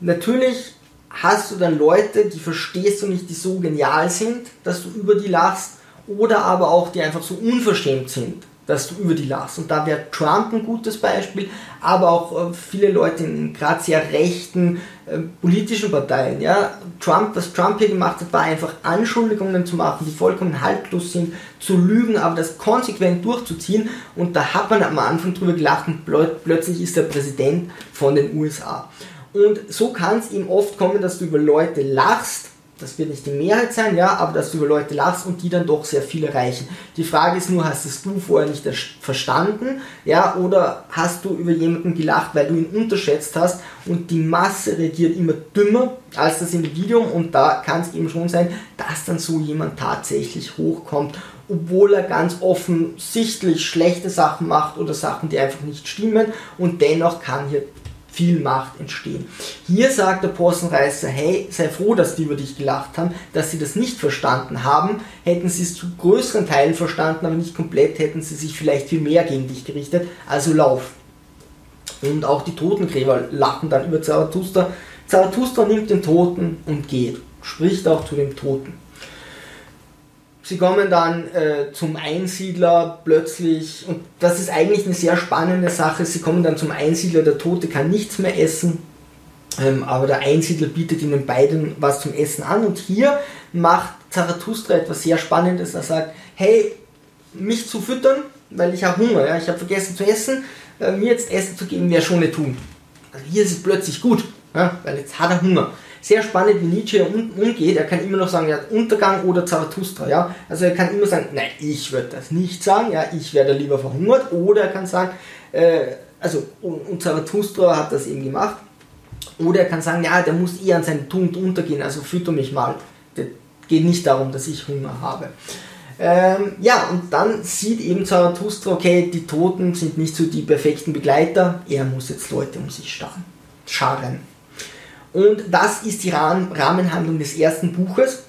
natürlich hast du dann Leute, die verstehst du nicht, die so genial sind, dass du über die lachst, oder aber auch die einfach so unverschämt sind, dass du über die lachst. Und da wäre Trump ein gutes Beispiel, aber auch äh, viele Leute in gerade sehr rechten äh, politischen Parteien. Ja? Trump, was Trump hier gemacht hat, war einfach Anschuldigungen zu machen, die vollkommen haltlos sind, zu lügen, aber das konsequent durchzuziehen. Und da hat man am Anfang drüber gelacht und plötzlich ist er Präsident von den USA. Und so kann es ihm oft kommen, dass du über Leute lachst, das wird nicht die Mehrheit sein, ja, aber dass du über Leute lachst und die dann doch sehr viel erreichen. Die Frage ist nur, hast es du vorher nicht verstanden, ja, oder hast du über jemanden gelacht, weil du ihn unterschätzt hast und die Masse reagiert immer dümmer als das Individuum und da kann es eben schon sein, dass dann so jemand tatsächlich hochkommt, obwohl er ganz offensichtlich schlechte Sachen macht oder Sachen, die einfach nicht stimmen und dennoch kann hier viel Macht entstehen. Hier sagt der Possenreißer, hey, sei froh, dass die über dich gelacht haben, dass sie das nicht verstanden haben. Hätten sie es zu größeren Teilen verstanden, aber nicht komplett, hätten sie sich vielleicht viel mehr gegen dich gerichtet. Also lauf. Und auch die Totengräber lachen dann über Zarathustra. Zarathustra nimmt den Toten und geht, spricht auch zu dem Toten. Sie kommen dann äh, zum Einsiedler plötzlich, und das ist eigentlich eine sehr spannende Sache, sie kommen dann zum Einsiedler, der Tote kann nichts mehr essen, ähm, aber der Einsiedler bietet ihnen beiden was zum Essen an. Und hier macht Zarathustra etwas sehr Spannendes, er sagt, hey, mich zu füttern, weil ich habe Hunger, ja, ich habe vergessen zu essen, äh, mir jetzt Essen zu geben, wäre schon nicht tun. Also hier ist es plötzlich gut, ja, weil jetzt hat er Hunger sehr spannend, wie Nietzsche um, umgeht. Er kann immer noch sagen, ja, Untergang oder Zarathustra, ja. Also er kann immer sagen, nein, ich würde das nicht sagen, ja, ich werde lieber verhungert. Oder er kann sagen, äh, also, und, und Zarathustra hat das eben gemacht. Oder er kann sagen, ja, der muss eher an seinen Tod untergehen, also fütter mich mal. Das geht nicht darum, dass ich Hunger habe. Ähm, ja, und dann sieht eben Zarathustra, okay, die Toten sind nicht so die perfekten Begleiter, er muss jetzt Leute um sich starren, scharen. Und das ist die Rahmenhandlung des ersten Buches.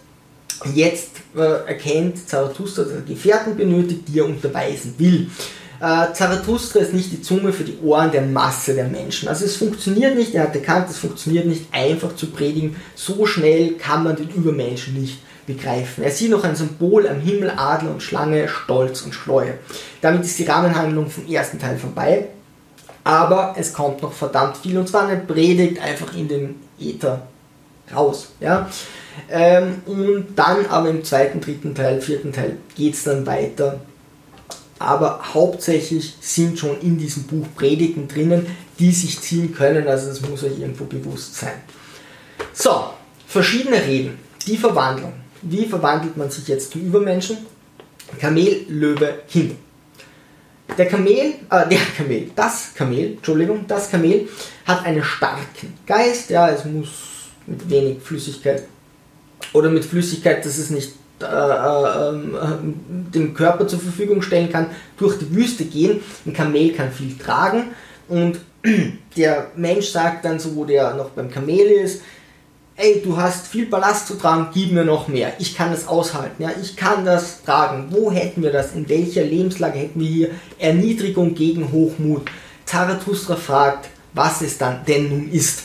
Jetzt äh, erkennt Zarathustra, dass er Gefährten benötigt, die er unterweisen will. Äh, Zarathustra ist nicht die Zunge für die Ohren der Masse der Menschen. Also es funktioniert nicht, er hat erkannt, es funktioniert nicht einfach zu predigen. So schnell kann man den Übermenschen nicht begreifen. Er sieht noch ein Symbol am Himmel, Adler und Schlange, Stolz und Schleue. Damit ist die Rahmenhandlung vom ersten Teil vorbei. Aber es kommt noch verdammt viel und zwar eine Predigt einfach in den Äther raus. Ja? Ähm, und dann aber im zweiten, dritten Teil, vierten Teil geht es dann weiter. Aber hauptsächlich sind schon in diesem Buch Predigten drinnen, die sich ziehen können, also das muss euch irgendwo bewusst sein. So, verschiedene Reden, die Verwandlung. Wie verwandelt man sich jetzt zum Übermenschen? Kamel, Löwe, Kind. Der Kamel, äh, der Kamel, das Kamel, Entschuldigung, das Kamel hat einen starken Geist, ja, es muss mit wenig Flüssigkeit oder mit Flüssigkeit, dass es nicht äh, äh, den Körper zur Verfügung stellen kann, durch die Wüste gehen. Ein Kamel kann viel tragen und der Mensch sagt dann so, wo der noch beim Kamel ist, ey, du hast viel Ballast zu tragen, gib mir noch mehr. Ich kann das aushalten, ja, ich kann das tragen. Wo hätten wir das? In welcher Lebenslage hätten wir hier Erniedrigung gegen Hochmut? Zarathustra fragt, was es dann denn nun ist.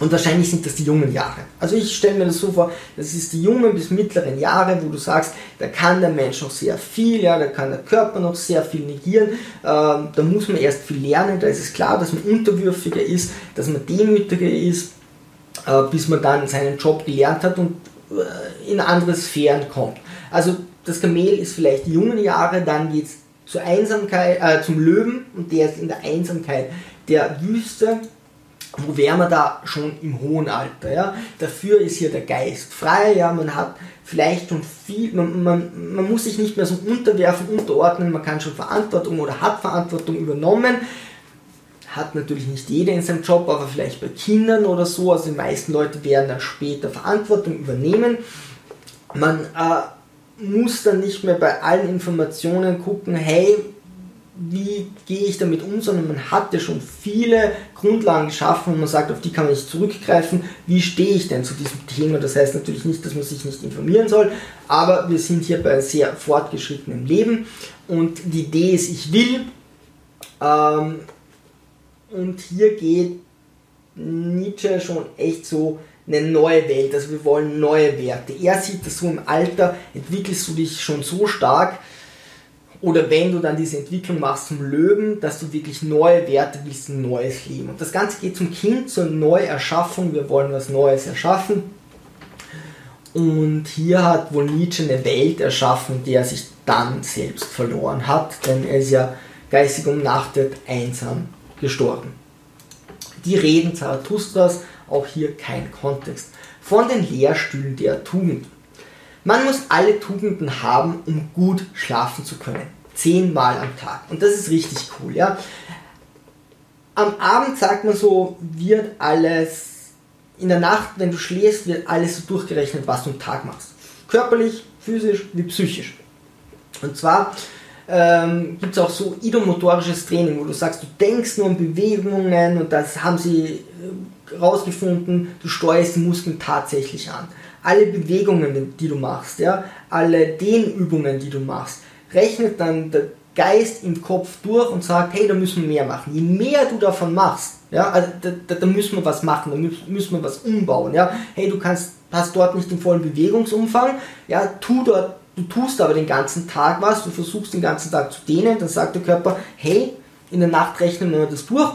Und wahrscheinlich sind das die jungen Jahre. Also ich stelle mir das so vor, das ist die jungen bis mittleren Jahre, wo du sagst, da kann der Mensch noch sehr viel, ja, da kann der Körper noch sehr viel negieren, ähm, da muss man erst viel lernen, da ist es klar, dass man unterwürfiger ist, dass man demütiger ist, bis man dann seinen Job gelernt hat und äh, in andere Sphären kommt. Also das Kamel ist vielleicht die jungen Jahre, dann geht es zur Einsamkeit, äh, zum Löwen und der ist in der Einsamkeit der Wüste wo wären wir da schon im hohen Alter? Ja? Dafür ist hier der Geist frei, ja? man hat vielleicht schon viel, man, man, man muss sich nicht mehr so unterwerfen, unterordnen, man kann schon Verantwortung oder hat Verantwortung übernommen. Hat natürlich nicht jeder in seinem Job, aber vielleicht bei Kindern oder so. Also die meisten Leute werden dann später Verantwortung übernehmen. Man äh, muss dann nicht mehr bei allen Informationen gucken, hey, wie gehe ich damit um, sondern man hat ja schon viele Grundlagen geschaffen und man sagt, auf die kann man nicht zurückgreifen. Wie stehe ich denn zu diesem Thema? Das heißt natürlich nicht, dass man sich nicht informieren soll, aber wir sind hier bei sehr fortgeschrittenem Leben und die Idee ist, ich will. Ähm, und hier geht Nietzsche schon echt so eine neue Welt, also wir wollen neue Werte. Er sieht das so im Alter, entwickelst du dich schon so stark, oder wenn du dann diese Entwicklung machst zum Löwen, dass du wirklich neue Werte willst, ein neues Leben. Und das Ganze geht zum Kind, zur Neuerschaffung. Wir wollen was Neues erschaffen. Und hier hat wohl Nietzsche eine Welt erschaffen, die er sich dann selbst verloren hat, denn er ist ja geistig umnachtet einsam gestorben. Die Reden Zarathustras, auch hier kein Kontext. Von den Lehrstühlen der Tugend. Man muss alle Tugenden haben, um gut schlafen zu können. Zehnmal am Tag. Und das ist richtig cool, ja. Am Abend sagt man so, wird alles, in der Nacht, wenn du schläfst, wird alles so durchgerechnet, was du am Tag machst. Körperlich, physisch wie psychisch. Und zwar ähm, gibt es auch so idomotorisches Training, wo du sagst, du denkst nur an Bewegungen und das haben sie äh, du steuerst die Muskeln tatsächlich an alle Bewegungen, die du machst, ja, alle Dehnübungen, die du machst, rechnet dann der Geist im Kopf durch und sagt, hey, da müssen wir mehr machen. Je mehr du davon machst, ja, also da, da, da müssen wir was machen, da müssen wir was umbauen, ja. Hey, du kannst, hast dort nicht den vollen Bewegungsumfang, ja, tu dort, du tust aber den ganzen Tag was, du versuchst den ganzen Tag zu dehnen, dann sagt der Körper, hey, in der Nacht rechnen wir das durch,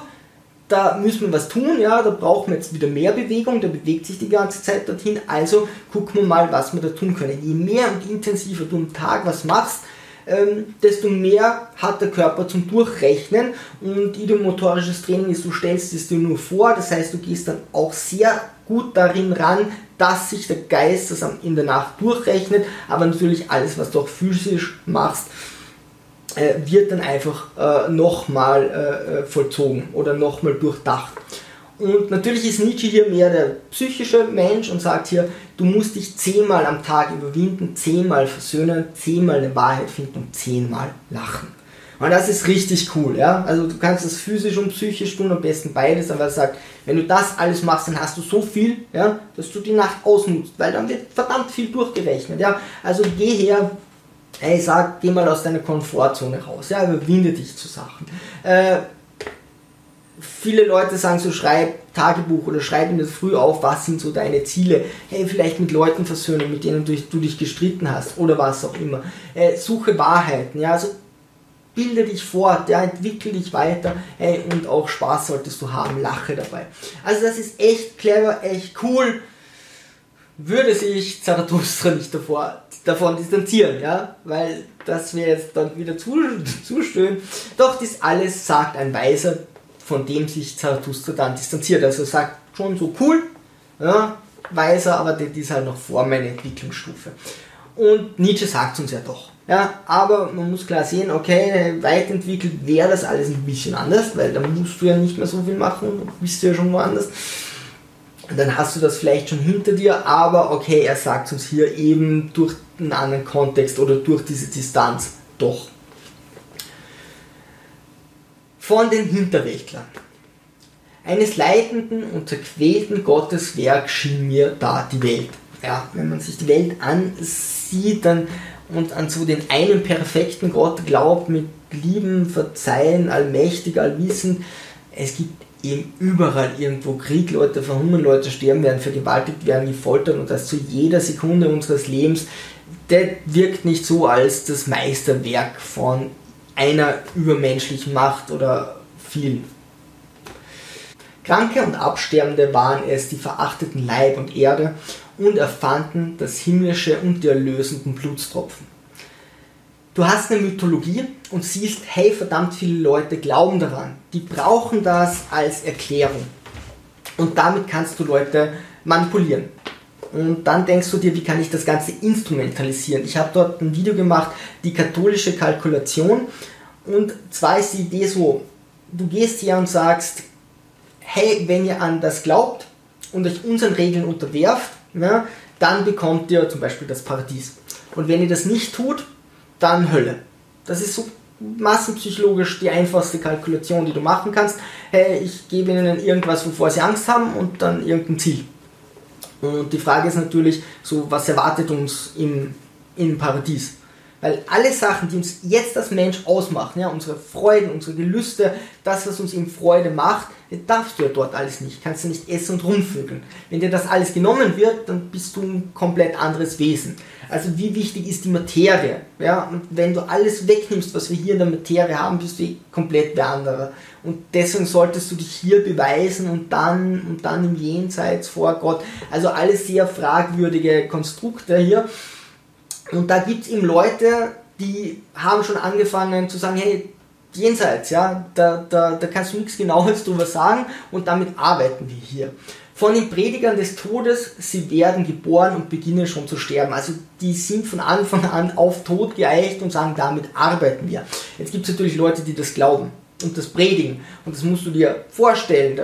da müssen wir was tun, ja, da brauchen wir jetzt wieder mehr Bewegung, der bewegt sich die ganze Zeit dorthin, also gucken wir mal, was wir da tun können. Je mehr und intensiver du am Tag was machst, ähm, desto mehr hat der Körper zum Durchrechnen und ideomotorisches Training ist, du stellst es dir nur vor, das heißt, du gehst dann auch sehr gut darin ran, dass sich der Geist das in der Nacht durchrechnet, aber natürlich alles, was du auch physisch machst, äh, wird dann einfach äh, nochmal äh, äh, vollzogen oder nochmal durchdacht. Und natürlich ist Nietzsche hier mehr der psychische Mensch und sagt hier, du musst dich zehnmal am Tag überwinden, zehnmal versöhnen, zehnmal eine Wahrheit finden und zehnmal lachen. Und das ist richtig cool, ja. Also du kannst das physisch und psychisch tun, am besten beides, aber er sagt, wenn du das alles machst, dann hast du so viel, ja, dass du die Nacht ausnutzt, weil dann wird verdammt viel durchgerechnet, ja. Also geh her, Ey, sag, geh mal aus deiner Komfortzone raus, ja, überwinde dich zu Sachen. Äh, viele Leute sagen so, schreib Tagebuch oder schreib in das früh auf, was sind so deine Ziele. Hey, vielleicht mit Leuten versöhnen, mit denen du, du dich gestritten hast oder was auch immer. Äh, suche Wahrheiten, ja, also bilde dich fort, ja, entwickle dich weiter hey, und auch Spaß solltest du haben, lache dabei. Also das ist echt clever, echt cool. Würde sich Zarathustra nicht davor davon distanzieren, ja, weil das wäre jetzt dann wieder zu, zu schön. Doch das alles sagt ein Weiser, von dem sich Zarathustra dann distanziert. Also sagt schon so cool, ja, Weiser, aber das ist halt noch vor meiner Entwicklungsstufe. Und Nietzsche sagt uns ja doch. Ja, aber man muss klar sehen, okay, weit entwickelt wäre das alles ein bisschen anders, weil da musst du ja nicht mehr so viel machen, bist du ja schon woanders dann hast du das vielleicht schon hinter dir, aber okay, er sagt uns hier eben durch einen anderen Kontext oder durch diese Distanz doch. Von den Hinterwächtlern. Eines leitenden und zerquälten Gotteswerk schien mir da die Welt. Ja, wenn man sich die Welt ansieht dann, und an so den einen perfekten Gott glaubt, mit Lieben, Verzeihen, allmächtig, allwissend, es gibt eben überall irgendwo Krieg, Leute verhungern, Leute sterben, werden vergewaltigt, werden gefoltert und das zu jeder Sekunde unseres Lebens, der wirkt nicht so als das Meisterwerk von einer übermenschlichen Macht oder vielen. Kranke und Absterbende waren es, die verachteten Leib und Erde und erfanden das himmlische und die erlösenden Blutstropfen. Du hast eine Mythologie und siehst, hey, verdammt viele Leute glauben daran. Die brauchen das als Erklärung. Und damit kannst du Leute manipulieren. Und dann denkst du dir, wie kann ich das Ganze instrumentalisieren? Ich habe dort ein Video gemacht, die katholische Kalkulation. Und zwar ist die Idee so, du gehst hier und sagst, hey, wenn ihr an das glaubt und euch unseren Regeln unterwerft, ja, dann bekommt ihr zum Beispiel das Paradies. Und wenn ihr das nicht tut, dann Hölle. Das ist so massenpsychologisch die einfachste Kalkulation, die du machen kannst. Hey, ich gebe ihnen irgendwas, wovor sie Angst haben und dann irgendein Ziel. Und die Frage ist natürlich, so was erwartet uns im, im Paradies? Weil alle Sachen, die uns jetzt als Mensch ausmachen, ja, unsere Freuden, unsere Gelüste, das, was uns eben Freude macht, darfst du ja dort alles nicht. Kannst du nicht essen und rumvögeln. Wenn dir das alles genommen wird, dann bist du ein komplett anderes Wesen. Also wie wichtig ist die Materie? Ja, und wenn du alles wegnimmst, was wir hier in der Materie haben, bist du eh komplett wer anderer. Und deswegen solltest du dich hier beweisen und dann, und dann im Jenseits vor Gott. Also alles sehr fragwürdige Konstrukte hier. Und da gibt es eben Leute, die haben schon angefangen zu sagen, hey, jenseits, ja, da, da, da kannst du nichts Genaues drüber sagen und damit arbeiten wir hier. Von den Predigern des Todes, sie werden geboren und beginnen schon zu sterben. Also die sind von Anfang an auf Tod geeicht und sagen, damit arbeiten wir. Jetzt gibt es natürlich Leute, die das glauben und das predigen. Und das musst du dir vorstellen.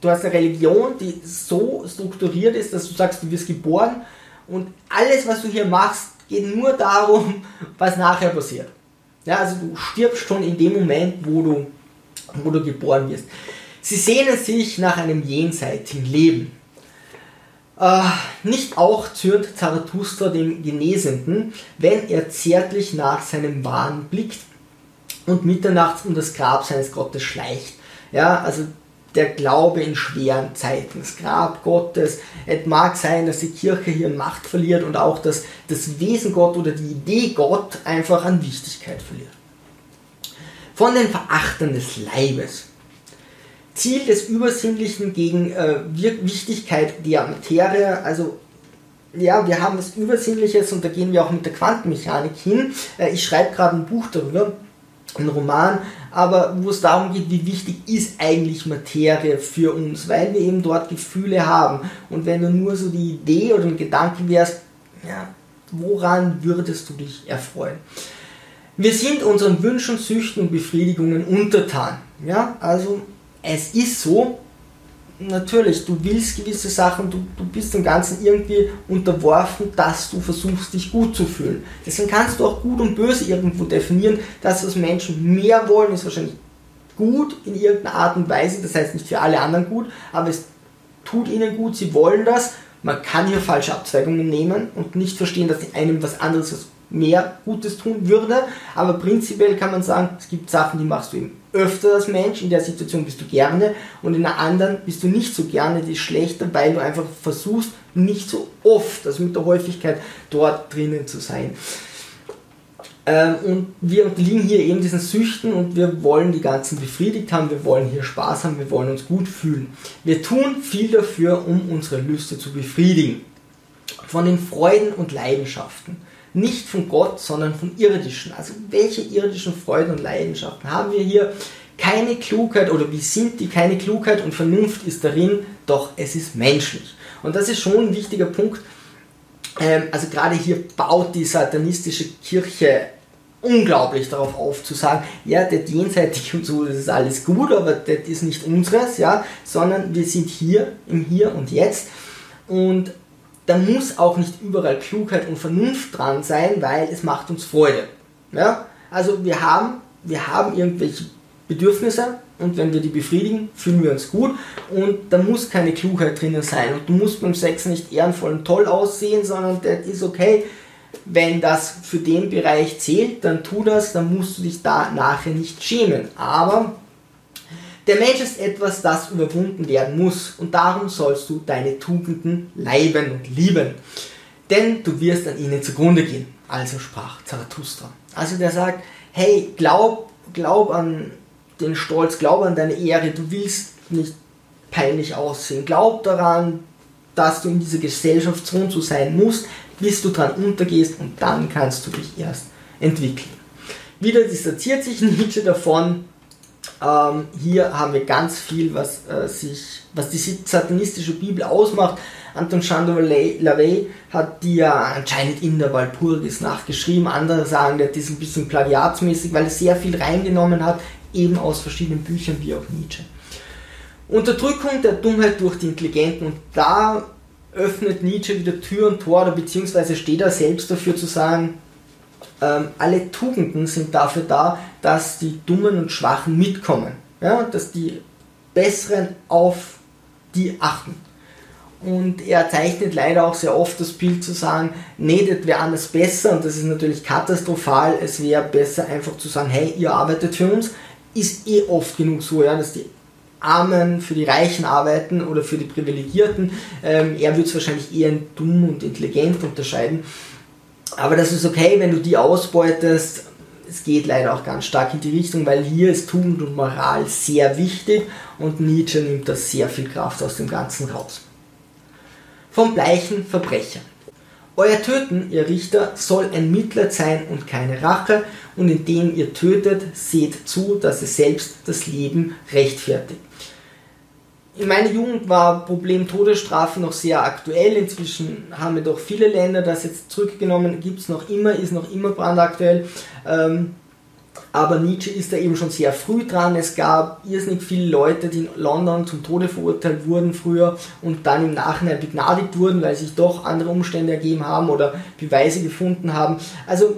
Du hast eine Religion, die so strukturiert ist, dass du sagst, du wirst geboren und alles, was du hier machst, geht nur darum, was nachher passiert. Ja, also du stirbst schon in dem Moment, wo du, wo du geboren wirst. Sie sehnen sich nach einem jenseitigen Leben. Äh, nicht auch zürnt Zarathustra dem Genesenden, wenn er zärtlich nach seinem Wahn blickt und mitternachts um das Grab seines Gottes schleicht. Ja, also der Glaube in schweren Zeiten, das Grab Gottes. Es mag sein, dass die Kirche hier Macht verliert und auch, dass das Wesen Gott oder die Idee Gott einfach an Wichtigkeit verliert. Von den Verachtern des Leibes. Ziel des Übersinnlichen gegen äh, Wichtigkeit der Materie, also ja, wir haben was Übersinnliches und da gehen wir auch mit der Quantenmechanik hin. Äh, ich schreibe gerade ein Buch darüber, ein Roman, aber wo es darum geht, wie wichtig ist eigentlich Materie für uns, weil wir eben dort Gefühle haben. Und wenn du nur so die Idee oder ein Gedanke wärst, ja, woran würdest du dich erfreuen? Wir sind unseren Wünschen, Süchten und Befriedigungen untertan. Ja, also es ist so, natürlich, du willst gewisse Sachen, du, du bist dem Ganzen irgendwie unterworfen, dass du versuchst, dich gut zu fühlen. Deswegen kannst du auch gut und böse irgendwo definieren. Das, was Menschen mehr wollen, ist wahrscheinlich gut in irgendeiner Art und Weise. Das heißt nicht für alle anderen gut, aber es tut ihnen gut, sie wollen das. Man kann hier falsche Abzweigungen nehmen und nicht verstehen, dass einem was anderes mehr Gutes tun würde. Aber prinzipiell kann man sagen, es gibt Sachen, die machst du eben öfter als Mensch, in der Situation bist du gerne und in einer anderen bist du nicht so gerne, die ist schlechter, weil du einfach versuchst, nicht so oft, also mit der Häufigkeit, dort drinnen zu sein. Ähm, und wir unterliegen hier eben diesen Süchten und wir wollen die ganzen befriedigt haben, wir wollen hier Spaß haben, wir wollen uns gut fühlen. Wir tun viel dafür, um unsere Lüste zu befriedigen. Von den Freuden und Leidenschaften nicht von Gott, sondern von irdischen. Also welche irdischen Freuden und Leidenschaften haben wir hier? Keine Klugheit oder wie sind die? Keine Klugheit und Vernunft ist darin, doch es ist menschlich. Und das ist schon ein wichtiger Punkt. Ähm, also gerade hier baut die satanistische Kirche unglaublich darauf auf zu sagen, ja, der jenseitig und so, das ist alles gut, aber das ist nicht unseres, ja, sondern wir sind hier im Hier und Jetzt und da muss auch nicht überall Klugheit und Vernunft dran sein, weil es macht uns Freude. Ja? Also wir haben, wir haben irgendwelche Bedürfnisse und wenn wir die befriedigen, fühlen wir uns gut und da muss keine Klugheit drinnen sein und du musst beim Sex nicht ehrenvoll und toll aussehen, sondern das ist okay. Wenn das für den Bereich zählt, dann tu das, dann musst du dich da nachher nicht schämen. Aber Der Mensch ist etwas, das überwunden werden muss und darum sollst du deine Tugenden leiben und lieben. Denn du wirst an ihnen zugrunde gehen. Also sprach Zarathustra. Also der sagt, hey, glaub, glaub an den Stolz, glaub an deine Ehre, du willst nicht peinlich aussehen. Glaub daran, dass du in dieser Gesellschaft so und so sein musst, bis du dran untergehst und dann kannst du dich erst entwickeln. Wieder distanziert sich Nietzsche davon. Ähm, hier haben wir ganz viel, was, äh, sich, was die satanistische Bibel ausmacht. Anton Chandor Lavey hat die ja anscheinend in der Walpurgis nachgeschrieben. Andere sagen, der hat ein bisschen plagiatsmäßig, weil er sehr viel reingenommen hat, eben aus verschiedenen Büchern wie auch Nietzsche. Unterdrückung der Dummheit durch die Intelligenten und da öffnet Nietzsche wieder Tür und Tor, beziehungsweise steht er selbst dafür zu sagen, ähm, alle Tugenden sind dafür da, dass die Dummen und Schwachen mitkommen. Ja, dass die Besseren auf die achten. Und er zeichnet leider auch sehr oft das Bild zu sagen, nee, das wäre anders besser und das ist natürlich katastrophal. Es wäre besser einfach zu sagen, hey, ihr arbeitet für uns. Ist eh oft genug so, ja, dass die Armen für die Reichen arbeiten oder für die Privilegierten. Ähm, er würde es wahrscheinlich eher in dumm und intelligent unterscheiden. Aber das ist okay, wenn du die ausbeutest. Es geht leider auch ganz stark in die Richtung, weil hier ist Tugend und Moral sehr wichtig und Nietzsche nimmt da sehr viel Kraft aus dem Ganzen raus. Vom bleichen Verbrecher. Euer Töten, ihr Richter, soll ein Mitleid sein und keine Rache, und indem ihr tötet, seht zu, dass ihr selbst das Leben rechtfertigt in meiner Jugend war Problem Todesstrafe noch sehr aktuell. Inzwischen haben wir doch viele Länder das jetzt zurückgenommen, gibt es noch immer, ist noch immer brandaktuell. Ähm, aber Nietzsche ist da eben schon sehr früh dran. Es gab irrsinnig viele Leute, die in London zum Tode verurteilt wurden früher und dann im Nachhinein begnadigt wurden, weil sich doch andere Umstände ergeben haben oder Beweise gefunden haben. Also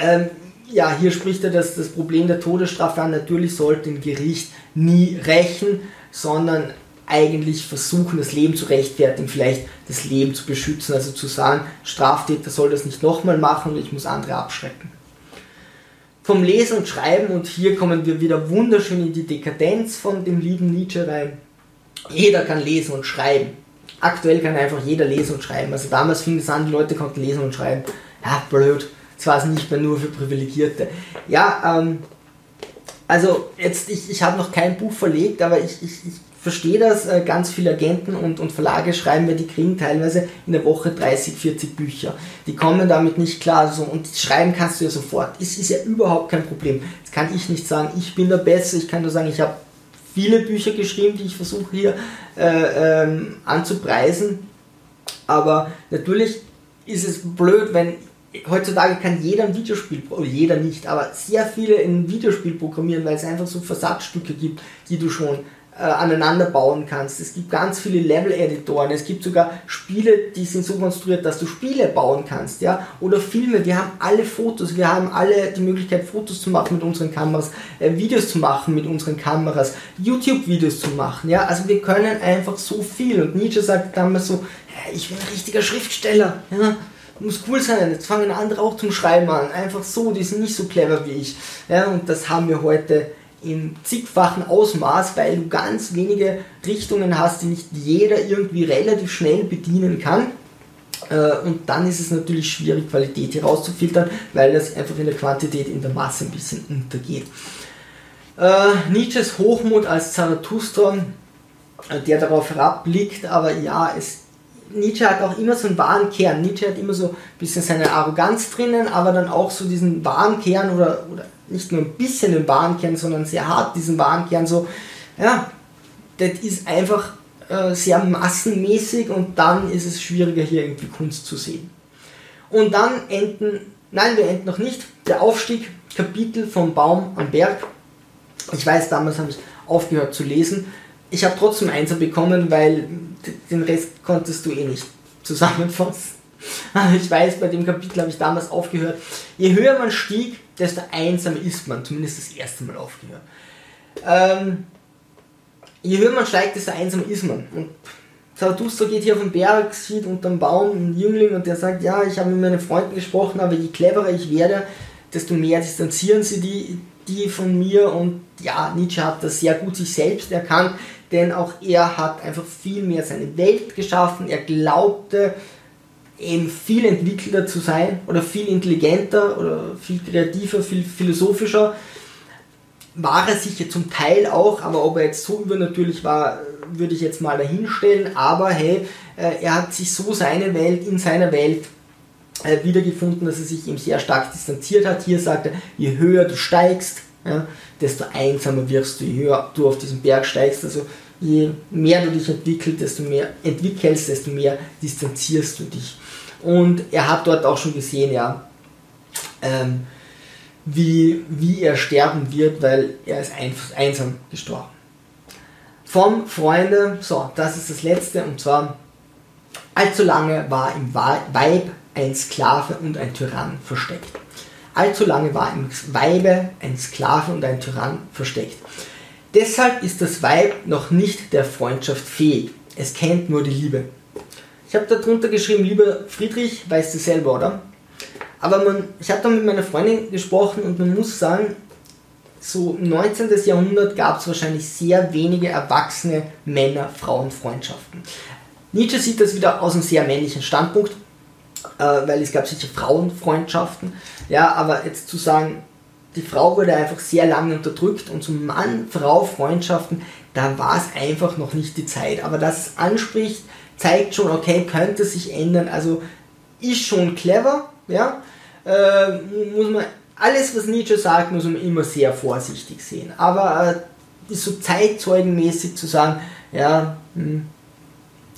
ähm, ja, hier spricht er das, das Problem der Todesstrafe an. Natürlich sollte ein Gericht nie rächen, sondern eigentlich versuchen, das Leben zu rechtfertigen, vielleicht das Leben zu beschützen, also zu sagen, Straftäter soll das nicht nochmal machen und ich muss andere abschrecken. Vom Lesen und Schreiben, und hier kommen wir wieder wunderschön in die Dekadenz von dem lieben Nietzsche rein. Jeder kann lesen und schreiben. Aktuell kann einfach jeder lesen und schreiben. Also damals fing es an, die Leute konnten lesen und schreiben. Ja, blöd. Das war es nicht mehr nur für Privilegierte. Ja, ähm, also jetzt, ich, ich habe noch kein Buch verlegt, aber ich, ich, ich verstehe das, äh, ganz viele Agenten und, und Verlage schreiben mir, die kriegen teilweise in der Woche 30, 40 Bücher. Die kommen damit nicht klar so, und schreiben kannst du ja sofort. Es ist ja überhaupt kein Problem. Jetzt kann ich nicht sagen, ich bin der Beste, ich kann nur sagen, ich habe viele Bücher geschrieben, die ich versuche hier äh, ähm, anzupreisen. Aber natürlich ist es blöd, wenn heutzutage kann jeder ein Videospiel, jeder nicht, aber sehr viele ein Videospiel programmieren, weil es einfach so Versatzstücke gibt, die du schon äh, aneinander bauen kannst. Es gibt ganz viele Level-Editoren, es gibt sogar Spiele, die sind so konstruiert, dass du Spiele bauen kannst, ja, oder Filme, wir haben alle Fotos, wir haben alle die Möglichkeit, Fotos zu machen mit unseren Kameras, äh, Videos zu machen mit unseren Kameras, YouTube-Videos zu machen, ja, also wir können einfach so viel. Und Nietzsche sagt damals so, ich bin ein richtiger Schriftsteller, ja, muss cool sein, jetzt fangen andere auch zum Schreiben an. Einfach so, die sind nicht so clever wie ich. Ja, und das haben wir heute im zigfachen Ausmaß, weil du ganz wenige Richtungen hast, die nicht jeder irgendwie relativ schnell bedienen kann. Äh, und dann ist es natürlich schwierig, Qualität herauszufiltern, weil das einfach in der Quantität, in der Masse ein bisschen untergeht. Äh, Nietzsches Hochmut als Zarathustra, äh, der darauf herabblickt, aber ja, es Nietzsche hat auch immer so einen wahren Kern. Nietzsche hat immer so ein bisschen seine Arroganz drinnen, aber dann auch so diesen wahren Kern oder, oder nicht nur ein bisschen den wahren Kern, sondern sehr hart diesen wahren Kern. So, ja, das ist einfach äh, sehr massenmäßig und dann ist es schwieriger hier irgendwie Kunst zu sehen. Und dann enden, nein, wir enden noch nicht, der Aufstieg, Kapitel vom Baum am Berg. Ich weiß, damals habe ich aufgehört zu lesen. Ich habe trotzdem Einser bekommen, weil den Rest konntest du eh nicht zusammenfassen. Ich weiß, bei dem Kapitel habe ich damals aufgehört. Je höher man stieg, desto einsamer ist man. Zumindest das erste Mal aufgehört. Ähm, je höher man steigt, desto einsamer ist man. Und Zarathustra geht hier auf den Berg, sieht unterm Baum einen Jüngling und der sagt, ja, ich habe mit meinen Freunden gesprochen, aber je cleverer ich werde, desto mehr distanzieren sie die, die von mir und ja, Nietzsche hat das sehr gut sich selbst erkannt, denn auch er hat einfach viel mehr seine Welt geschaffen. Er glaubte eben viel entwickelter zu sein oder viel intelligenter oder viel kreativer, viel philosophischer. War er sicher zum Teil auch, aber ob er jetzt so übernatürlich war, würde ich jetzt mal dahinstellen. Aber hey, äh, er hat sich so seine Welt in seiner Welt äh, wiedergefunden, dass er sich ihm sehr stark distanziert hat. Hier sagt er, je höher du steigst, ja, desto einsamer wirst du, je höher du auf diesen Berg steigst. Also je mehr du dich entwickelst, desto mehr entwickelst, desto mehr distanzierst du dich. Und er hat dort auch schon gesehen, ja, ähm, wie, wie er sterben wird, weil er ist einsam gestorben. Vom Freunde, so, das ist das letzte, und zwar, allzu lange war im Weib ein Sklave und ein Tyrann versteckt. Allzu lange war im Weibe ein Sklave und ein Tyrann versteckt. Deshalb ist das Weib noch nicht der Freundschaft fähig. Es kennt nur die Liebe. Ich habe darunter geschrieben, lieber Friedrich, weißt du selber, oder? Aber man, ich habe dann mit meiner Freundin gesprochen und man muss sagen, so im 19. Jahrhundert gab es wahrscheinlich sehr wenige erwachsene Männer-Frauen-Freundschaften. Nietzsche sieht das wieder aus einem sehr männlichen Standpunkt, äh, weil es gab sicher Frauenfreundschaften, ja, aber jetzt zu sagen, die Frau wurde einfach sehr lange unterdrückt und zum Mann-Frau-Freundschaften, da war es einfach noch nicht die Zeit. Aber dass es anspricht, zeigt schon, okay, könnte sich ändern. Also ist schon clever, ja. Äh, muss man, alles, was Nietzsche sagt, muss man immer sehr vorsichtig sehen. Aber äh, ist so zeitzeugenmäßig zu sagen, ja, mh, hm,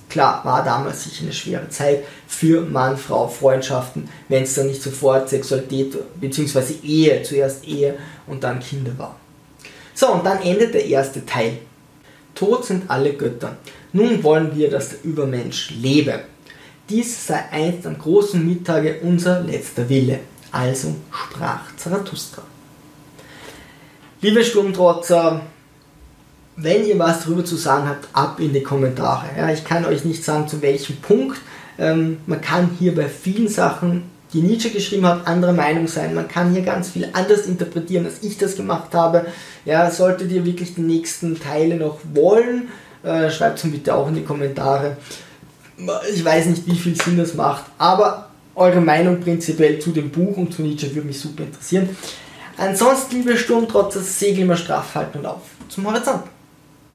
klar, war damals sicher eine schwere Zeit für Mann-Frau-Freundschaften, wenn es dann nicht sofort Sexualität bzw. Ehe, zuerst Ehe und dann Kinder war. So, und dann endet der erste Teil. Tot sind alle Götter. Nun wollen wir, dass der Übermensch lebe. Dies sei einst am großen Mittage unser letzter Wille. Also sprach Zarathustra. Liebe Sturmtrotzer, wenn ihr was darüber zu sagen habt, ab in die Kommentare. Ja, ich kann euch nicht sagen, zu welchem Punkt. Ähm, man kann hier bei vielen Sachen, die Nietzsche geschrieben hat, anderer Meinung sein. Man kann hier ganz viel anders interpretieren, als ich das gemacht habe. Ja, solltet ihr wirklich die nächsten Teile noch wollen, äh, schreibt es mir bitte auch in die Kommentare. Ich weiß nicht, wie viel Sinn das macht, aber eure Meinung prinzipiell zu dem Buch und zu Nietzsche würde mich super interessieren. Ansonsten, liebe Sturmtrotzer, Segel immer straff halten und auf zum Horizont.